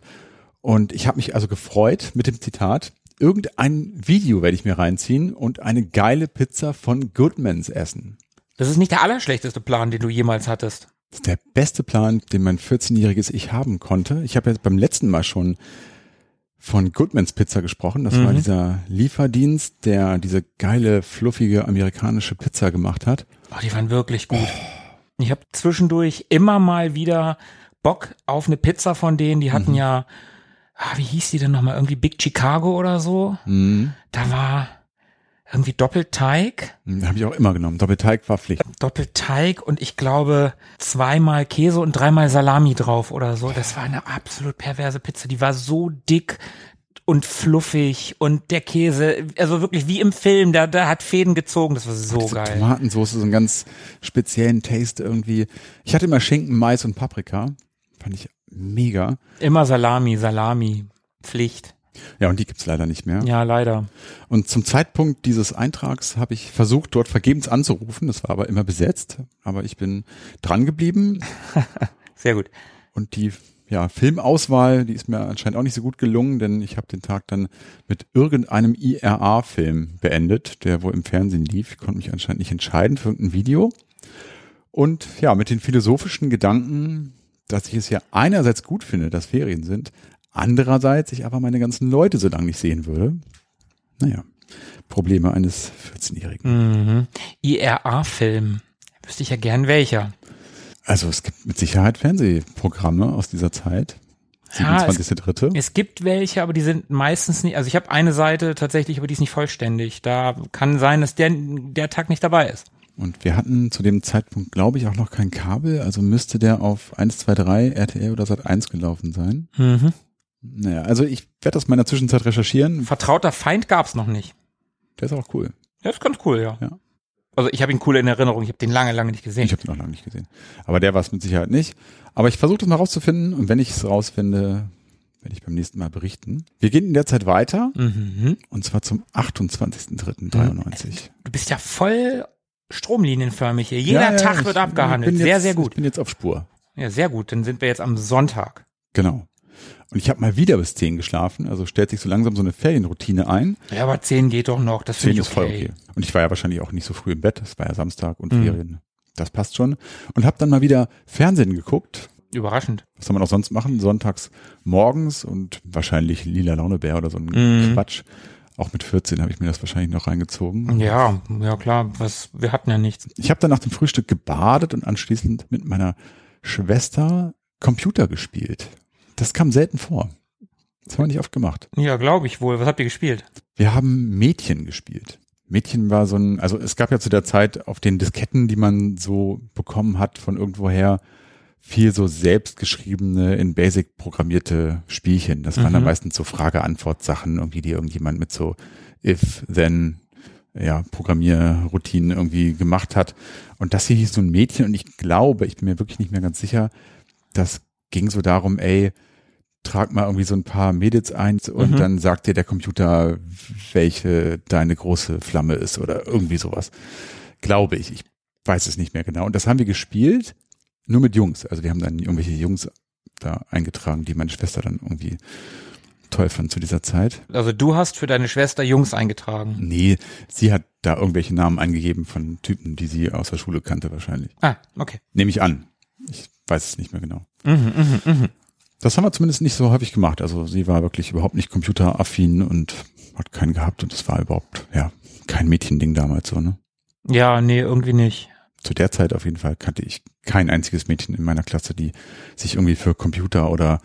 Speaker 2: Und ich habe mich also gefreut mit dem Zitat, irgendein Video werde ich mir reinziehen und eine geile Pizza von Goodmans essen.
Speaker 1: Das ist nicht der allerschlechteste Plan, den du jemals hattest.
Speaker 2: Das ist der beste Plan, den mein 14-jähriges Ich haben konnte. Ich habe ja beim letzten Mal schon von Goodmans Pizza gesprochen. Das war
Speaker 1: Mhm.
Speaker 2: dieser Lieferdienst, der diese geile, fluffige amerikanische Pizza gemacht hat.
Speaker 1: Oh, die waren wirklich gut. Ich habe zwischendurch immer mal wieder Bock auf eine Pizza von denen. Die hatten ja, ah, wie hieß die denn nochmal? Irgendwie Big Chicago oder so.
Speaker 2: Mhm.
Speaker 1: Da war irgendwie Doppelteig.
Speaker 2: Habe ich auch immer genommen. Doppelteig war Pflicht.
Speaker 1: Doppelteig und ich glaube zweimal Käse und dreimal Salami drauf oder so. Das war eine absolut perverse Pizza. Die war so dick und fluffig und der Käse, also wirklich wie im Film, der, der hat Fäden gezogen. Das war so
Speaker 2: Diese
Speaker 1: geil.
Speaker 2: Tomatensoße, so einen ganz speziellen Taste irgendwie. Ich hatte immer Schinken, Mais und Paprika. Fand ich mega.
Speaker 1: Immer Salami, Salami, Pflicht.
Speaker 2: Ja, und die gibt's leider nicht mehr.
Speaker 1: Ja, leider.
Speaker 2: Und zum Zeitpunkt dieses Eintrags habe ich versucht, dort vergebens anzurufen. Das war aber immer besetzt. Aber ich bin dran geblieben.
Speaker 1: Sehr gut.
Speaker 2: Und die ja, Filmauswahl, die ist mir anscheinend auch nicht so gut gelungen, denn ich habe den Tag dann mit irgendeinem IRA-Film beendet, der wohl im Fernsehen lief. Ich konnte mich anscheinend nicht entscheiden für irgendein Video. Und ja, mit den philosophischen Gedanken, dass ich es ja einerseits gut finde, dass Ferien sind, andererseits ich aber meine ganzen Leute so lange nicht sehen würde. Naja, Probleme eines 14-Jährigen.
Speaker 1: Mhm. IRA-Film. Wüsste ich ja gern welcher.
Speaker 2: Also es gibt mit Sicherheit Fernsehprogramme aus dieser Zeit.
Speaker 1: Ja, es-
Speaker 2: 27.3.
Speaker 1: Es gibt welche, aber die sind meistens nicht, also ich habe eine Seite tatsächlich, aber die ist nicht vollständig. Da kann sein, dass der, der Tag nicht dabei ist.
Speaker 2: Und wir hatten zu dem Zeitpunkt, glaube ich, auch noch kein Kabel, also müsste der auf 1, 2, 3, RTL oder Sat 1 gelaufen sein.
Speaker 1: Mhm.
Speaker 2: Naja, also ich werde das mal in der Zwischenzeit recherchieren.
Speaker 1: Vertrauter Feind gab's noch nicht.
Speaker 2: Der ist auch cool.
Speaker 1: Der ist ganz cool, ja.
Speaker 2: Ja.
Speaker 1: Also ich habe ihn cool in Erinnerung, ich habe den lange, lange nicht gesehen.
Speaker 2: Ich habe den noch lange nicht gesehen. Aber der war es mit Sicherheit nicht. Aber ich versuche das mal rauszufinden und wenn ich es rausfinde, Werde ich beim nächsten Mal berichten. Wir gehen in der Zeit weiter.
Speaker 1: Mhm.
Speaker 2: Und zwar zum 28.03.93.
Speaker 1: Du bist ja voll stromlinienförmig hier. Jeder
Speaker 2: Ja, ja,
Speaker 1: Tag wird abgehandelt. Sehr,
Speaker 2: jetzt,
Speaker 1: sehr gut.
Speaker 2: Ich bin jetzt auf Spur.
Speaker 1: Ja, sehr gut. Dann sind wir jetzt am Sonntag.
Speaker 2: Genau. Und ich habe mal wieder bis 10 geschlafen. Also stellt sich so langsam so eine Ferienroutine ein.
Speaker 1: Ja, aber 10 geht doch noch. Das
Speaker 2: 10
Speaker 1: finde
Speaker 2: ist
Speaker 1: ich
Speaker 2: voll
Speaker 1: okay.
Speaker 2: okay. Und ich war ja wahrscheinlich auch nicht so früh im Bett. Es war ja Samstag und
Speaker 1: Mhm.
Speaker 2: Ferien. Das passt schon. Und habe dann mal wieder Fernsehen geguckt.
Speaker 1: Überraschend.
Speaker 2: Was soll man auch sonst machen? Sonntags morgens und wahrscheinlich Lila Launebär oder so ein
Speaker 1: Mhm.
Speaker 2: Quatsch. Auch mit 14 habe ich mir das wahrscheinlich noch reingezogen.
Speaker 1: Ja, ja klar. Was, wir hatten ja nichts.
Speaker 2: Ich habe dann nach dem Frühstück gebadet und anschließend mit meiner Schwester Computer gespielt. Das kam selten vor. Das haben wir nicht oft gemacht.
Speaker 1: Ja, glaube ich wohl. Was habt ihr gespielt?
Speaker 2: Wir haben Mädchen gespielt. Mädchen war so ein, also es gab ja zu der Zeit auf den Disketten, die man so bekommen hat von irgendwoher, viel so selbstgeschriebene, in Basic programmierte Spielchen. Das waren
Speaker 1: Mhm.
Speaker 2: dann meistens so Frage-Antwort-Sachen, irgendwie, die irgendjemand mit so if, then, ja, Programmierroutinen irgendwie gemacht hat. Und das hier hieß so ein Mädchen und ich glaube, ich bin mir wirklich nicht mehr ganz sicher, das ging so darum, ey, trag mal irgendwie so ein paar Mädels ein und
Speaker 1: Mhm.
Speaker 2: dann sagt dir der Computer, welche deine große Flamme ist oder irgendwie sowas. Glaube ich. Ich weiß es nicht mehr genau. Und das haben wir gespielt, nur mit Jungs. Also wir haben dann irgendwelche Jungs da eingetragen, die meine Schwester dann irgendwie toll fand zu dieser Zeit.
Speaker 1: Also du hast für deine Schwester Jungs eingetragen.
Speaker 2: Nee, sie hat da irgendwelche Namen eingegeben von Typen, die sie aus der Schule kannte wahrscheinlich.
Speaker 1: Ah, okay.
Speaker 2: Nehme ich an. Ich weiß es nicht mehr genau.
Speaker 1: Mhm, mhm, mhm.
Speaker 2: Das haben wir zumindest nicht so häufig gemacht. Also sie war wirklich überhaupt nicht computeraffin und hat keinen gehabt und es war überhaupt, ja, kein Mädchending damals so, ne?
Speaker 1: Ja, nee, irgendwie nicht.
Speaker 2: Zu der Zeit auf jeden Fall kannte ich kein einziges Mädchen in meiner Klasse, die sich irgendwie für Computer oder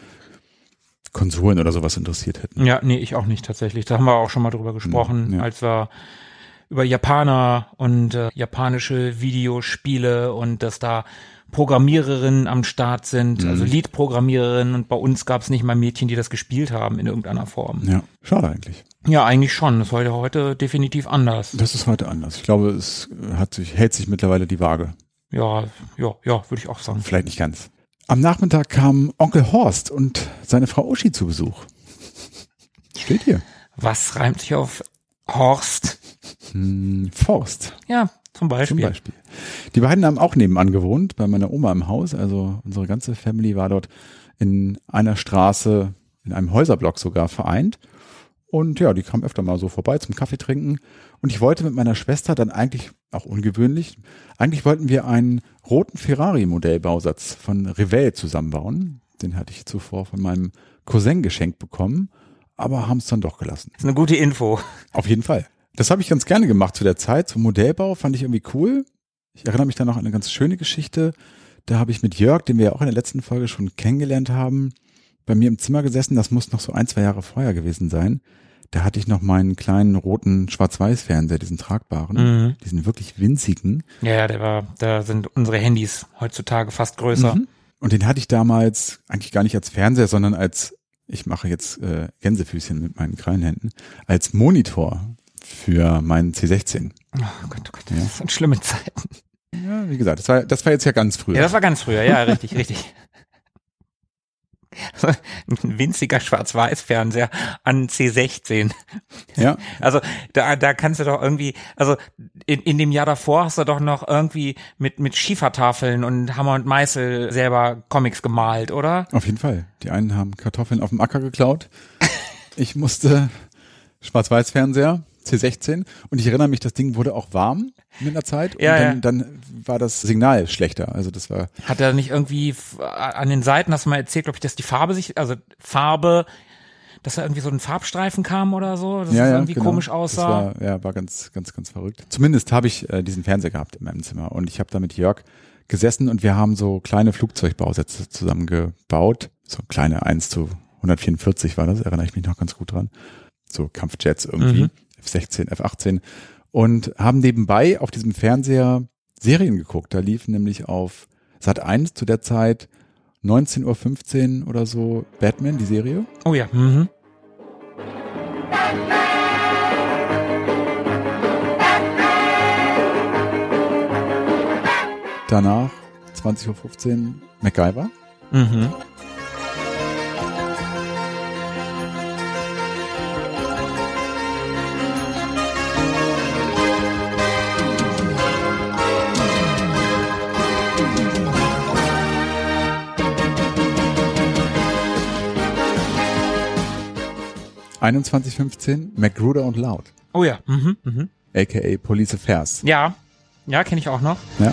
Speaker 2: Konsolen oder sowas interessiert hätten.
Speaker 1: Ja, nee, ich auch nicht tatsächlich. Da haben wir auch schon mal drüber gesprochen,
Speaker 2: Ja.
Speaker 1: als wir über Japaner und äh, japanische Videospiele und dass da Programmiererinnen am Start sind,
Speaker 2: Mhm.
Speaker 1: also Lead-Programmiererinnen und bei uns gab es nicht mal Mädchen, die das gespielt haben in irgendeiner Form.
Speaker 2: Ja, schade eigentlich.
Speaker 1: Ja, eigentlich schon. Das ist heute, heute definitiv anders.
Speaker 2: Das ist heute anders. Ich glaube, es hat sich, hält sich mittlerweile die Waage.
Speaker 1: Ja, ja, ja, würde ich auch sagen.
Speaker 2: Vielleicht nicht ganz. Am Nachmittag kam Onkel Horst und seine Frau Uschi zu Besuch. Steht hier.
Speaker 1: Was reimt sich auf Horst?
Speaker 2: Hm, Forst.
Speaker 1: Ja, zum Beispiel.
Speaker 2: Zum Beispiel. Die beiden haben auch nebenan gewohnt, bei meiner Oma im Haus. Also unsere ganze Family war dort in einer Straße, in einem Häuserblock sogar vereint. Und ja, die kamen öfter mal so vorbei zum Kaffee trinken. Und ich wollte mit meiner Schwester dann eigentlich, auch ungewöhnlich, eigentlich wollten wir einen roten Ferrari-Modellbausatz von Revell zusammenbauen. Den hatte ich zuvor von meinem Cousin geschenkt bekommen, aber haben es dann doch gelassen.
Speaker 1: Das ist eine gute Info.
Speaker 2: Auf jeden Fall. Das habe ich ganz gerne gemacht zu der Zeit. So Modellbau fand ich irgendwie cool. Ich erinnere mich dann noch an eine ganz schöne Geschichte. Da habe ich mit Jörg, den wir ja auch in der letzten Folge schon kennengelernt haben, bei mir im Zimmer gesessen. Das muss noch so ein, zwei Jahre vorher gewesen sein. Da hatte ich noch meinen kleinen roten Schwarz-Weiß-Fernseher, diesen tragbaren,
Speaker 1: Mhm.
Speaker 2: diesen wirklich winzigen.
Speaker 1: Ja, ja, der war, da sind unsere Handys heutzutage fast größer.
Speaker 2: Mhm. Und den hatte ich damals eigentlich gar nicht als Fernseher, sondern als, ich mache jetzt äh, Gänsefüßchen mit meinen Krallenhänden, als Monitor für meinen C16.
Speaker 1: Oh Gott, oh Gott, das sind schlimme Zeiten.
Speaker 2: Ja, wie gesagt, das war, das war jetzt ja ganz früh.
Speaker 1: Ja, das war ganz früher, ja, richtig, richtig. Ein winziger Schwarz-Weiß-Fernseher an C16.
Speaker 2: ja.
Speaker 1: Also da, da kannst du doch irgendwie, also in, in dem Jahr davor hast du doch noch irgendwie mit, mit Schiefertafeln und Hammer und Meißel selber Comics gemalt, oder?
Speaker 2: Auf jeden Fall. Die einen haben Kartoffeln auf dem Acker geklaut. Ich musste Schwarz-Weiß-Fernseher, C16. Und ich erinnere mich, das Ding wurde auch warm mit einer Zeit. Und
Speaker 1: Ja,
Speaker 2: dann,
Speaker 1: ja.
Speaker 2: dann war das Signal schlechter. Also das war,
Speaker 1: Hat er nicht irgendwie f- an den Seiten, hast du mal erzählt, glaube ich, dass die Farbe sich, also Farbe, dass da irgendwie so ein Farbstreifen kam oder so, dass
Speaker 2: ja,
Speaker 1: es irgendwie
Speaker 2: genau.
Speaker 1: komisch aussah.
Speaker 2: Das war, ja, war ganz, ganz, ganz verrückt. Zumindest habe ich äh, diesen Fernseher gehabt in meinem Zimmer. Und ich habe da mit Jörg gesessen und wir haben so kleine Flugzeugbausätze zusammengebaut. So kleine 1 zu 144 war das, erinnere ich mich noch ganz gut dran. So Kampfjets irgendwie,
Speaker 1: Mhm.
Speaker 2: F16, F18. Und haben nebenbei auf diesem Fernseher Serien geguckt. Da lief nämlich auf Sat 1 zu der Zeit 19.15 Uhr oder so Batman, die Serie.
Speaker 1: Oh ja, mhm.
Speaker 2: Danach 20.15 Uhr MacGyver.
Speaker 1: Mhm.
Speaker 2: 2115, Magruder und Loud,
Speaker 1: Oh ja. Mhm, mhm.
Speaker 2: aka Police Affairs.
Speaker 1: Ja. Ja, kenne ich auch noch.
Speaker 2: Ja.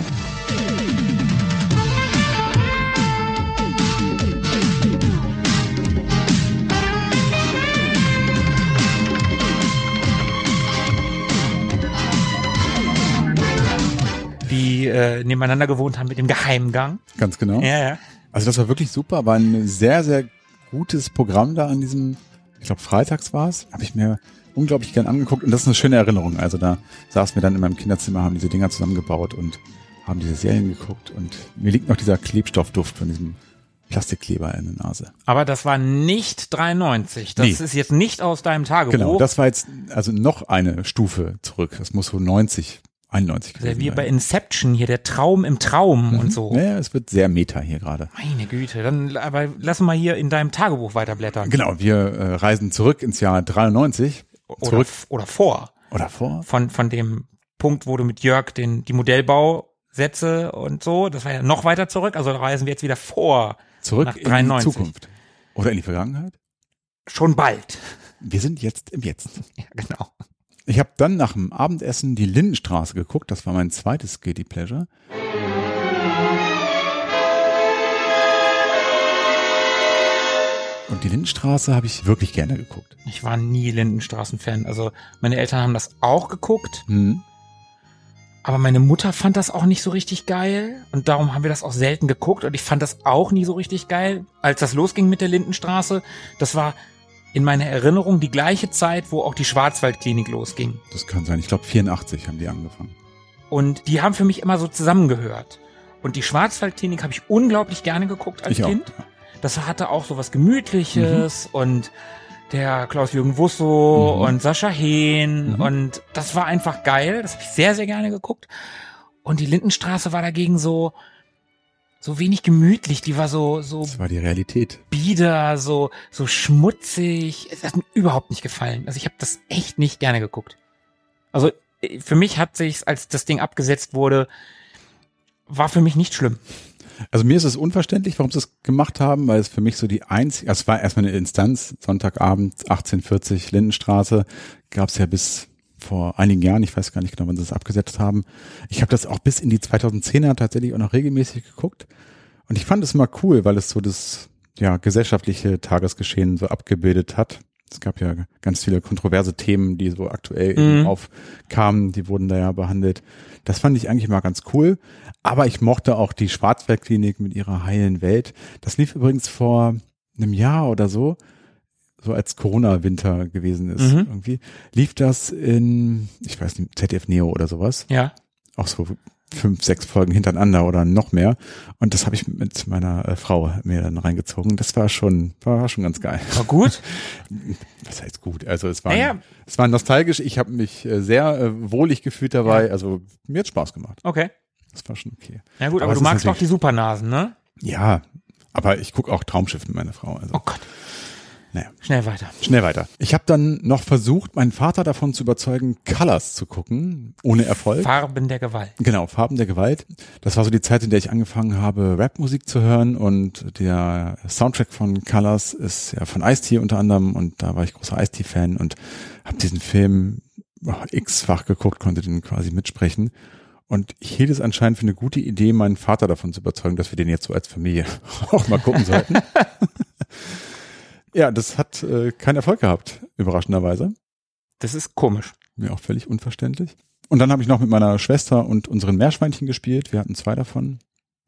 Speaker 1: Die äh, nebeneinander gewohnt haben mit dem Geheimgang.
Speaker 2: Ganz genau.
Speaker 1: Ja, ja.
Speaker 2: Also das war wirklich super, war ein sehr, sehr gutes Programm da an diesem, ich glaube freitags war es, habe ich mir unglaublich gern angeguckt und das ist eine schöne Erinnerung. Also da saßen wir dann in meinem Kinderzimmer, haben diese Dinger zusammengebaut und haben diese Serien geguckt und mir liegt noch dieser Klebstoffduft von diesem Plastikkleber in der Nase.
Speaker 1: Aber das war nicht 93. Das
Speaker 2: Nee.
Speaker 1: ist jetzt nicht aus deinem Tagebuch.
Speaker 2: Genau, das war jetzt also noch eine Stufe zurück. Das muss so 90, 91
Speaker 1: Das ist ja
Speaker 2: gewesen
Speaker 1: wie bei. Inception hier, der Traum im Traum und so.
Speaker 2: Naja, es wird sehr meta hier gerade.
Speaker 1: Meine Güte, dann aber lass mal hier in deinem Tagebuch weiterblättern.
Speaker 2: Genau, wir äh, reisen zurück ins Jahr 93.
Speaker 1: Oder,
Speaker 2: Zurück
Speaker 1: oder vor.
Speaker 2: oder vor.
Speaker 1: Von, von dem Punkt, wo du mit Jörg den, die Modellbausätze und so, das war ja noch weiter zurück, also reisen wir jetzt wieder vor.
Speaker 2: Zurück
Speaker 1: nach
Speaker 2: in die
Speaker 1: 93.
Speaker 2: Zukunft. Oder in die Vergangenheit.
Speaker 1: Schon bald.
Speaker 2: Wir sind jetzt im Jetzt.
Speaker 1: Ja, genau.
Speaker 2: Ich habe dann nach dem Abendessen die Lindenstraße geguckt. Das war mein zweites Guilty Pleasure. Und die Lindenstraße habe ich wirklich gerne geguckt.
Speaker 1: Ich war nie Lindenstraßen-Fan. Also meine Eltern haben das auch geguckt,
Speaker 2: Hm.
Speaker 1: aber meine Mutter fand das auch nicht so richtig geil. Und darum haben wir das auch selten geguckt. Und ich fand das auch nie so richtig geil. Als das losging mit der Lindenstraße, das war in meiner Erinnerung die gleiche Zeit, wo auch die Schwarzwaldklinik losging.
Speaker 2: Das kann sein. Ich glaube 84 haben die angefangen.
Speaker 1: Und die haben für mich immer so zusammengehört. Und die Schwarzwaldklinik habe ich unglaublich gerne geguckt als
Speaker 2: Ich auch.
Speaker 1: Kind. Das hatte auch so was Gemütliches und der Klaus-Jürgen Wusso
Speaker 2: Mhm.
Speaker 1: und Sascha Hehn
Speaker 2: Mhm.
Speaker 1: und das war einfach geil. Das habe ich sehr, sehr gerne geguckt. Und die Lindenstraße war dagegen so, so wenig gemütlich. Die war so, so
Speaker 2: Das war die Realität.
Speaker 1: bieder, so, so schmutzig. Es hat mir überhaupt nicht gefallen. Also ich habe das echt nicht gerne geguckt. Also äh, für mich hat sich's, als das Ding abgesetzt wurde, war für mich nicht schlimm.
Speaker 2: Also mir ist es unverständlich, warum sie es gemacht haben, weil es für mich so die einzige, also es war erstmal eine Instanz, Sonntagabend 1840 Lindenstraße, gab es ja bis vor einigen Jahren, ich weiß gar nicht genau, wann sie es abgesetzt haben. Ich habe das auch bis in die 2010er tatsächlich auch noch regelmäßig geguckt und ich fand es immer cool, weil es so das ja gesellschaftliche Tagesgeschehen so abgebildet hat. Es gab ja ganz viele kontroverse Themen, die so aktuell eben
Speaker 1: Mhm.
Speaker 2: aufkamen, die wurden da ja behandelt. Das fand ich eigentlich mal ganz cool. Aber ich mochte auch die Schwarzwaldklinik mit ihrer heilen Welt. Das lief übrigens vor einem Jahr oder so, so als Corona-Winter gewesen ist
Speaker 1: Mhm.
Speaker 2: irgendwie, lief das in, ich weiß nicht, ZDF Neo oder sowas.
Speaker 1: Ja.
Speaker 2: Auch so fünf, sechs Folgen hintereinander oder noch mehr. Und das habe ich mit meiner äh, Frau mir dann reingezogen. Das war schon, war schon ganz geil.
Speaker 1: War gut.
Speaker 2: Was heißt gut? Also es war,
Speaker 1: Naja.
Speaker 2: es war nostalgisch. Ich habe mich äh, sehr äh, wohlig gefühlt dabei. Also mir hat Spaß gemacht.
Speaker 1: Okay.
Speaker 2: Das war schon okay.
Speaker 1: Ja gut, aber,
Speaker 2: es
Speaker 1: du magst doch die Supernasen, ne?
Speaker 2: Ja, aber ich gucke auch Traumschiff mit meiner Frau. Also
Speaker 1: Oh Gott.
Speaker 2: Naja.
Speaker 1: Schnell weiter.
Speaker 2: schnell weiter. Ich habe dann noch versucht, meinen Vater davon zu überzeugen, Colors zu gucken, ohne Erfolg.
Speaker 1: Farben der Gewalt.
Speaker 2: Genau, Farben der Gewalt. Das war so die Zeit, in der ich angefangen habe, Rapmusik zu hören und der Soundtrack von Colors ist ja von Ice-T unter anderem und da war ich großer Ice-T-Fan und habe diesen Film x-fach geguckt, konnte den quasi mitsprechen. Und ich hielt es anscheinend für eine gute Idee, meinen Vater davon zu überzeugen, dass wir den jetzt so als Familie auch mal gucken sollten. ja, das hat äh, keinen Erfolg gehabt, überraschenderweise.
Speaker 1: Das ist komisch.
Speaker 2: Mir auch völlig unverständlich. Und dann habe ich noch mit meiner Schwester und unseren Meerschweinchen gespielt. Wir hatten zwei davon.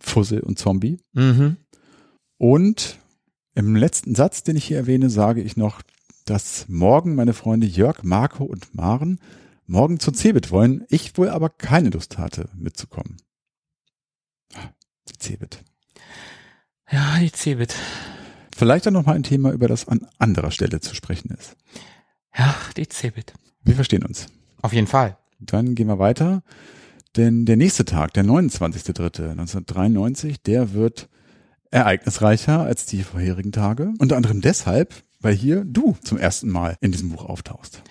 Speaker 2: Fussel und Zombie.
Speaker 1: Mhm.
Speaker 2: Und im letzten Satz, den ich hier erwähne, sage ich noch, dass morgen meine Freunde Jörg, Marco und Maren morgen zur Cebit wollen. Ich wohl aber keine Lust hatte, mitzukommen. Die Cebit.
Speaker 1: Ja, die Cebit.
Speaker 2: Vielleicht dann noch mal ein Thema, über das an anderer Stelle zu sprechen ist.
Speaker 1: Ja, die Cebit.
Speaker 2: Wir verstehen uns.
Speaker 1: Auf jeden Fall.
Speaker 2: Dann gehen wir weiter. Denn der nächste Tag, der 29.03.1993, der wird ereignisreicher als die vorherigen Tage. Unter anderem deshalb, weil hier du zum ersten Mal in diesem Buch auftauchst.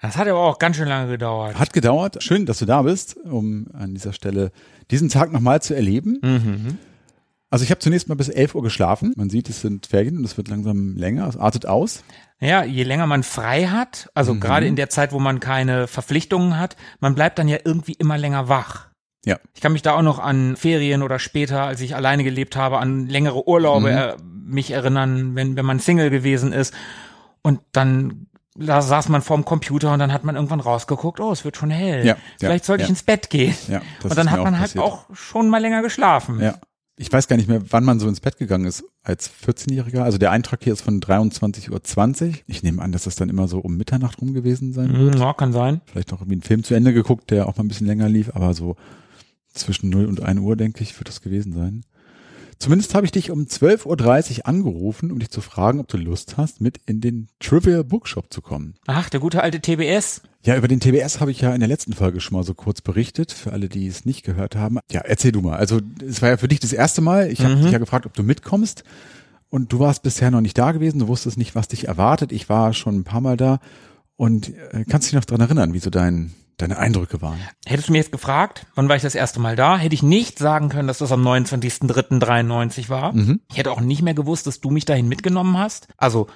Speaker 1: Das hat aber auch ganz schön lange gedauert.
Speaker 2: Hat gedauert. Schön, dass du da bist, um an dieser Stelle diesen Tag nochmal zu erleben.
Speaker 1: Mhm.
Speaker 2: Also ich habe zunächst mal bis 11 Uhr geschlafen. Man sieht, es sind Ferien und es wird langsam länger. Es artet aus.
Speaker 1: Ja, je länger man frei hat, also
Speaker 2: Mhm.
Speaker 1: gerade in der Zeit, wo man keine Verpflichtungen hat, man bleibt dann ja irgendwie immer länger wach.
Speaker 2: Ja.
Speaker 1: Ich kann mich da auch noch an Ferien oder später, als ich alleine gelebt habe, an längere Urlaube
Speaker 2: Mhm.
Speaker 1: äh, mich erinnern, wenn, wenn man Single gewesen ist. Und dann da saß man vorm Computer und dann hat man irgendwann rausgeguckt, oh, es wird schon hell.
Speaker 2: Ja, ja,
Speaker 1: Vielleicht sollte ich
Speaker 2: ja.
Speaker 1: ins Bett gehen.
Speaker 2: Ja,
Speaker 1: und dann hat man halt
Speaker 2: passiert.
Speaker 1: auch schon mal länger geschlafen.
Speaker 2: Ja. Ich weiß gar nicht mehr, wann man so ins Bett gegangen ist als 14-Jähriger. Also der Eintrag hier ist von 23.20 Uhr. Ich nehme an, dass das dann immer so um Mitternacht rum gewesen sein wird.
Speaker 1: Mhm, ja, kann sein.
Speaker 2: Vielleicht noch irgendwie einen Film zu Ende geguckt, der auch mal ein bisschen länger lief, aber so zwischen 0 und 1 Uhr, denke ich, wird das gewesen sein. Zumindest habe ich dich um 12.30 Uhr angerufen, um dich zu fragen, ob du Lust hast, mit in den Trivial Bookshop zu kommen.
Speaker 1: Ach, der gute alte TBS.
Speaker 2: Ja, über den TBS habe ich ja in der letzten Folge schon mal so kurz berichtet, für alle, die es nicht gehört haben. Ja, erzähl du mal. Also es war ja für dich das erste Mal. Ich habe
Speaker 1: Mhm.
Speaker 2: dich ja gefragt, ob du mitkommst. Und du warst bisher noch nicht da gewesen. Du wusstest nicht, was dich erwartet. Ich war schon ein paar Mal da. Und äh, kannst dich noch dran erinnern, wie so dein, deine Eindrücke waren?
Speaker 1: Hättest du mir jetzt gefragt, wann war ich das erste Mal da, hätte ich nicht sagen können, dass das am 29.03.93 war.
Speaker 2: Mhm.
Speaker 1: Ich hätte auch nicht mehr gewusst, dass du mich dahin mitgenommen hast. Also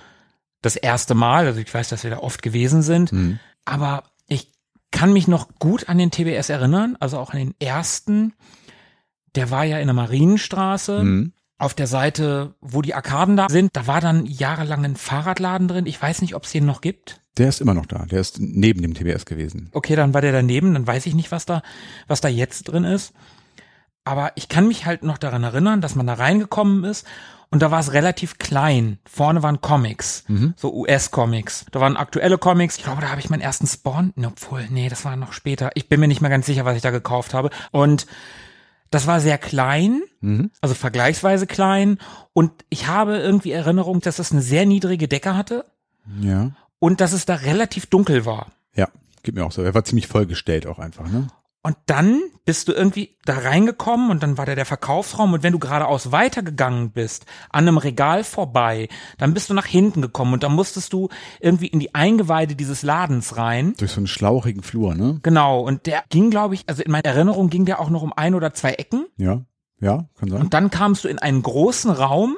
Speaker 1: das erste Mal, also ich weiß, dass wir da oft gewesen sind,
Speaker 2: Mhm.
Speaker 1: aber ich kann mich noch gut an den TBS erinnern, also auch an den ersten. Der war ja in der Marienstraße.
Speaker 2: Mhm.
Speaker 1: Auf der Seite, wo die Arkaden da sind, da war dann jahrelang ein Fahrradladen drin. Ich weiß nicht, ob es den noch gibt.
Speaker 2: Der ist immer noch da. Der ist neben dem TBS gewesen.
Speaker 1: Okay, dann war der daneben, dann weiß ich nicht, was da, was da jetzt drin ist. Aber ich kann mich halt noch daran erinnern, dass man da reingekommen ist und da war es relativ klein. Vorne waren Comics, so US-Comics. Da waren aktuelle Comics. Ich glaube, da habe ich meinen ersten Spawn, ne, obwohl, nee, das war noch später. Ich bin mir nicht mehr ganz sicher, was ich da gekauft habe. Und das war sehr klein,
Speaker 2: Mhm.
Speaker 1: also vergleichsweise klein. Und ich habe irgendwie Erinnerung, dass es eine sehr niedrige Decke hatte
Speaker 2: Ja.
Speaker 1: Und dass es da relativ dunkel war.
Speaker 2: Ja, gibt mir auch so. Er war ziemlich vollgestellt auch einfach, ne?
Speaker 1: Und dann bist du irgendwie da reingekommen und dann war da der Verkaufsraum und wenn du geradeaus weitergegangen bist, an einem Regal vorbei, dann bist du nach hinten gekommen und dann musstest du irgendwie in die Eingeweide dieses Ladens rein.
Speaker 2: Durch so einen schlauchigen Flur, ne?
Speaker 1: Genau, und der ging, glaube ich, also in meiner Erinnerung ging der auch noch um ein oder zwei Ecken.
Speaker 2: Ja. Ja, kann sein.
Speaker 1: Und dann kamst du in einen großen Raum,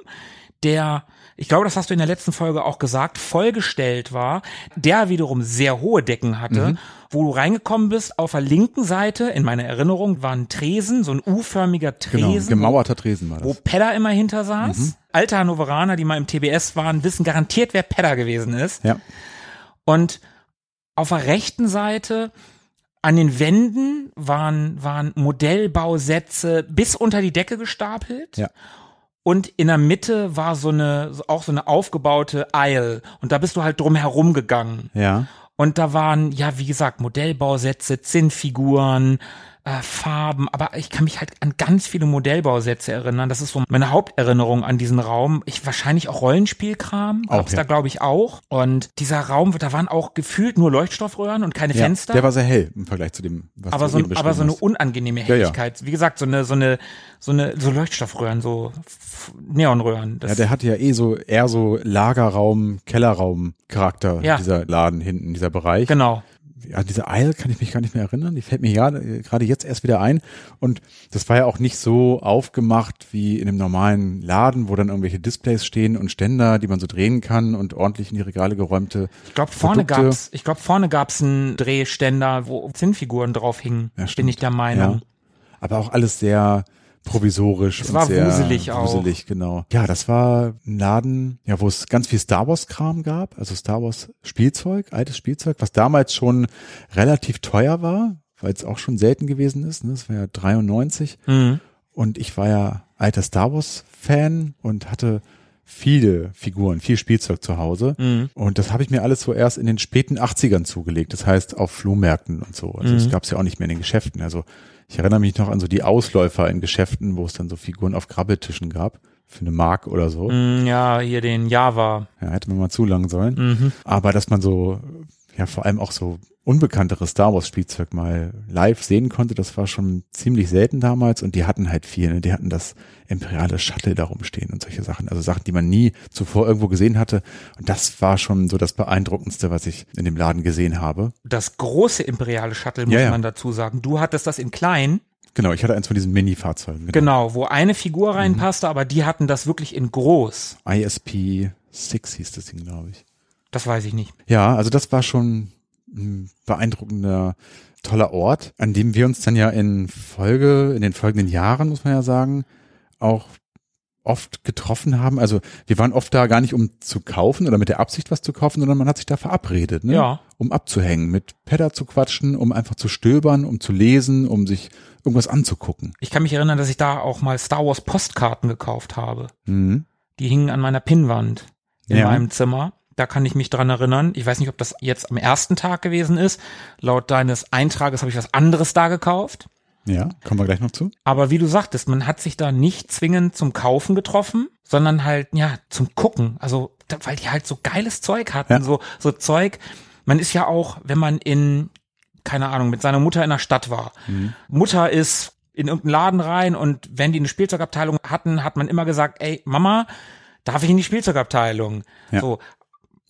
Speaker 1: der, ich glaube, das hast du in der letzten Folge auch gesagt, vollgestellt war, der wiederum sehr hohe Decken hatte,
Speaker 2: Mhm.
Speaker 1: wo du reingekommen bist. Auf der linken Seite, in meiner Erinnerung, war ein Tresen, so ein U-förmiger
Speaker 2: Genau,
Speaker 1: Tresen,
Speaker 2: gemauerter Tresen war
Speaker 1: wo
Speaker 2: das.
Speaker 1: Pedder immer hinter saß.
Speaker 2: Mhm.
Speaker 1: Alte Hannoveraner, die mal im TBS waren, wissen garantiert, wer Pedder gewesen ist.
Speaker 2: Ja.
Speaker 1: Und auf der rechten Seite an den Wänden waren, waren Modellbausätze bis unter die Decke gestapelt.
Speaker 2: Ja.
Speaker 1: Und in der Mitte war so eine, auch so eine aufgebaute Aisle. Und da bist du halt drum herum gegangen.
Speaker 2: Ja.
Speaker 1: Und da waren, ja, wie gesagt, Modellbausätze, Zinnfiguren, äh, Farben, aber ich kann mich halt an ganz viele Modellbausätze erinnern. Das ist so meine Haupterinnerung an diesen Raum. Ich wahrscheinlich auch Rollenspielkram, gab's
Speaker 2: ja.
Speaker 1: da glaube ich auch. Und dieser Raum, da waren auch gefühlt nur Leuchtstoffröhren und keine
Speaker 2: ja.
Speaker 1: Fenster.
Speaker 2: Der war sehr hell im Vergleich zu dem, was
Speaker 1: aber
Speaker 2: du
Speaker 1: so,
Speaker 2: eben
Speaker 1: aber so eine
Speaker 2: beschrieben
Speaker 1: unangenehme
Speaker 2: Ja, ja.
Speaker 1: Helligkeit. Wie gesagt, so eine, so eine, so eine, so Leuchtstoffröhren, so Neonröhren.
Speaker 2: hast. Ja, der hatte ja eh so eher so Lagerraum, Kellerraum Charakter, dieser Laden hinten, dieser Bereich.
Speaker 1: genau.
Speaker 2: Ja, diese Eil kann ich mich gar nicht mehr erinnern. Die fällt mir gerade gerade jetzt erst wieder ein. Und das war ja auch nicht so aufgemacht wie in einem normalen Laden, wo dann irgendwelche Displays stehen und Ständer, die man so drehen kann und ordentlich in die Regale geräumte.
Speaker 1: Ich glaube, vorne
Speaker 2: Produkte.
Speaker 1: gab's, ich glaube, vorne gab's einen Drehständer, wo Zinnfiguren drauf hingen.
Speaker 2: Ja,
Speaker 1: bin ich der Meinung.
Speaker 2: Ja. Aber auch alles sehr provisorisch
Speaker 1: Es
Speaker 2: und
Speaker 1: war
Speaker 2: sehr
Speaker 1: wuselig auch.
Speaker 2: wuselig, genau. Ja, das war ein Laden, ja, wo es ganz viel Star Wars Kram gab, also Star Wars Spielzeug, altes Spielzeug, was damals schon relativ teuer war, weil es auch schon selten gewesen ist, ne? Das war ja 93
Speaker 1: Mhm.
Speaker 2: und ich war ja alter Star Wars Fan und hatte viele Figuren, viel Spielzeug zu Hause.
Speaker 1: Mhm.
Speaker 2: Und das habe ich mir alles so erst in den späten 80ern zugelegt. Das heißt auf Flohmärkten und so. Also
Speaker 1: Mhm.
Speaker 2: das gab es ja auch nicht mehr in den Geschäften. Also ich erinnere mich noch an so die Ausläufer in Geschäften, wo es dann so Figuren auf Grabbeltischen gab. Für eine Mark oder so.
Speaker 1: Mm, Ja, hier den Java.
Speaker 2: Ja, hätte man mal zulangen sollen.
Speaker 1: Mhm.
Speaker 2: Aber dass man so, ja, vor allem auch so unbekannteres Star Wars Spielzeug mal live sehen konnte, das war schon ziemlich selten damals und die hatten halt viel, ne? die hatten das imperiale Shuttle da rumstehen und solche Sachen, also Sachen, die man nie zuvor irgendwo gesehen hatte und das war schon so das beeindruckendste, was ich in dem Laden gesehen habe.
Speaker 1: Das große imperiale Shuttle, muss
Speaker 2: Ja, ja.
Speaker 1: man dazu sagen. Du hattest das in klein.
Speaker 2: Genau, ich hatte eins von diesen Mini-Fahrzeugen.
Speaker 1: Genau, wo eine Figur reinpasste, aber die hatten das wirklich in groß.
Speaker 2: ISP 6 hieß das Ding, glaube ich.
Speaker 1: Das weiß ich nicht.
Speaker 2: Ja, also das war schon ein beeindruckender, toller Ort, an dem wir uns dann ja in Folge, in den folgenden Jahren, muss man ja sagen, auch oft getroffen haben. Also wir waren oft da gar nicht um zu kaufen oder mit der Absicht was zu kaufen, sondern man hat sich da verabredet, ne?
Speaker 1: Ja.
Speaker 2: um abzuhängen, mit Pedder zu quatschen, um einfach zu stöbern, um zu lesen, um sich irgendwas anzugucken.
Speaker 1: Ich kann mich erinnern, dass ich da auch mal Star Wars Postkarten gekauft habe.
Speaker 2: Mhm.
Speaker 1: Die hingen an meiner Pinnwand in
Speaker 2: Ja.
Speaker 1: meinem Zimmer. Da kann ich mich dran erinnern. Ich weiß nicht, ob das jetzt am ersten Tag gewesen ist. Laut deines Eintrages habe ich was anderes da gekauft.
Speaker 2: Ja, kommen wir gleich noch zu.
Speaker 1: Aber wie du sagtest, man hat sich da nicht zwingend zum Kaufen getroffen, sondern halt, ja, zum Gucken. Also, weil die halt so geiles Zeug hatten.
Speaker 2: Ja.
Speaker 1: So, so Zeug. Man ist ja auch, wenn man in, keine Ahnung, mit seiner Mutter in der Stadt war. Mutter ist in irgendeinen Laden rein und wenn die eine Spielzeugabteilung hatten, hat man immer gesagt, ey, Mama, darf ich in die Spielzeugabteilung?
Speaker 2: Ja.
Speaker 1: So.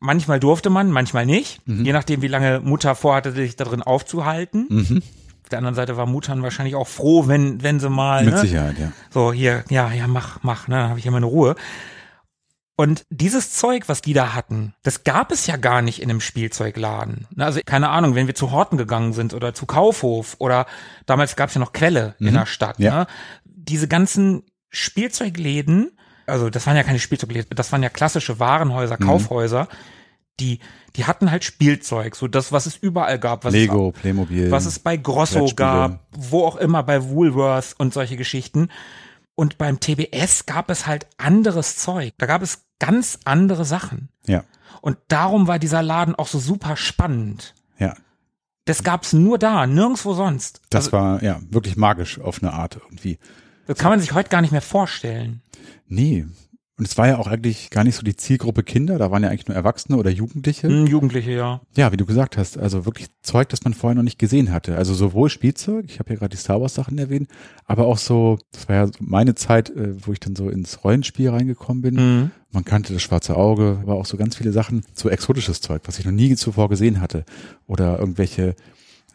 Speaker 1: Manchmal durfte man, manchmal nicht. Je nachdem, wie lange Mutter vorhatte, sich da drin aufzuhalten.
Speaker 2: Mhm.
Speaker 1: Auf der anderen Seite war Muttern wahrscheinlich auch froh, wenn, wenn sie mal,
Speaker 2: Mit
Speaker 1: ne?
Speaker 2: Sicherheit, ja.
Speaker 1: so hier, ja, ja, mach, mach, ne, dann habe ich ja meine Ruhe. Und dieses Zeug, was die da hatten, das gab es ja gar nicht in einem Spielzeugladen. Ne, Also keine Ahnung, wenn wir zu Horten gegangen sind oder zu Kaufhof oder damals gab es ja noch Quelle in der Stadt.
Speaker 2: Ja.
Speaker 1: Ne? Diese ganzen Spielzeugläden, also das waren ja keine Spielzeugläden, das waren ja klassische Warenhäuser, Kaufhäuser, die, die hatten halt Spielzeug, so das, was es überall gab. Was
Speaker 2: Lego, Playmobil.
Speaker 1: was es bei Grosso gab, wo auch immer, bei Woolworth und solche Geschichten. Und beim TBS gab es halt anderes Zeug. Da gab es ganz andere Sachen.
Speaker 2: Ja,
Speaker 1: Und darum war dieser Laden auch so super spannend.
Speaker 2: ja.
Speaker 1: Das gab's nur da, nirgendwo sonst.
Speaker 2: Das
Speaker 1: also,
Speaker 2: war ja wirklich magisch auf eine Art irgendwie.
Speaker 1: Das kann man sich heute gar nicht mehr vorstellen.
Speaker 2: Nee. Und es war ja auch eigentlich gar nicht so die Zielgruppe Kinder, da waren ja eigentlich nur Erwachsene oder Jugendliche.
Speaker 1: Hm, Jugendliche, ja.
Speaker 2: Ja, wie du gesagt hast, also wirklich Zeug, das man vorher noch nicht gesehen hatte. Also sowohl Spielzeug, ich habe ja gerade die Star Wars Sachen erwähnt, aber auch so, das war ja meine Zeit, äh, wo ich dann so ins Rollenspiel reingekommen bin.
Speaker 1: Mhm.
Speaker 2: Man kannte das schwarze Auge, aber auch so ganz viele Sachen, so exotisches Zeug, was ich noch nie zuvor gesehen hatte. Oder irgendwelche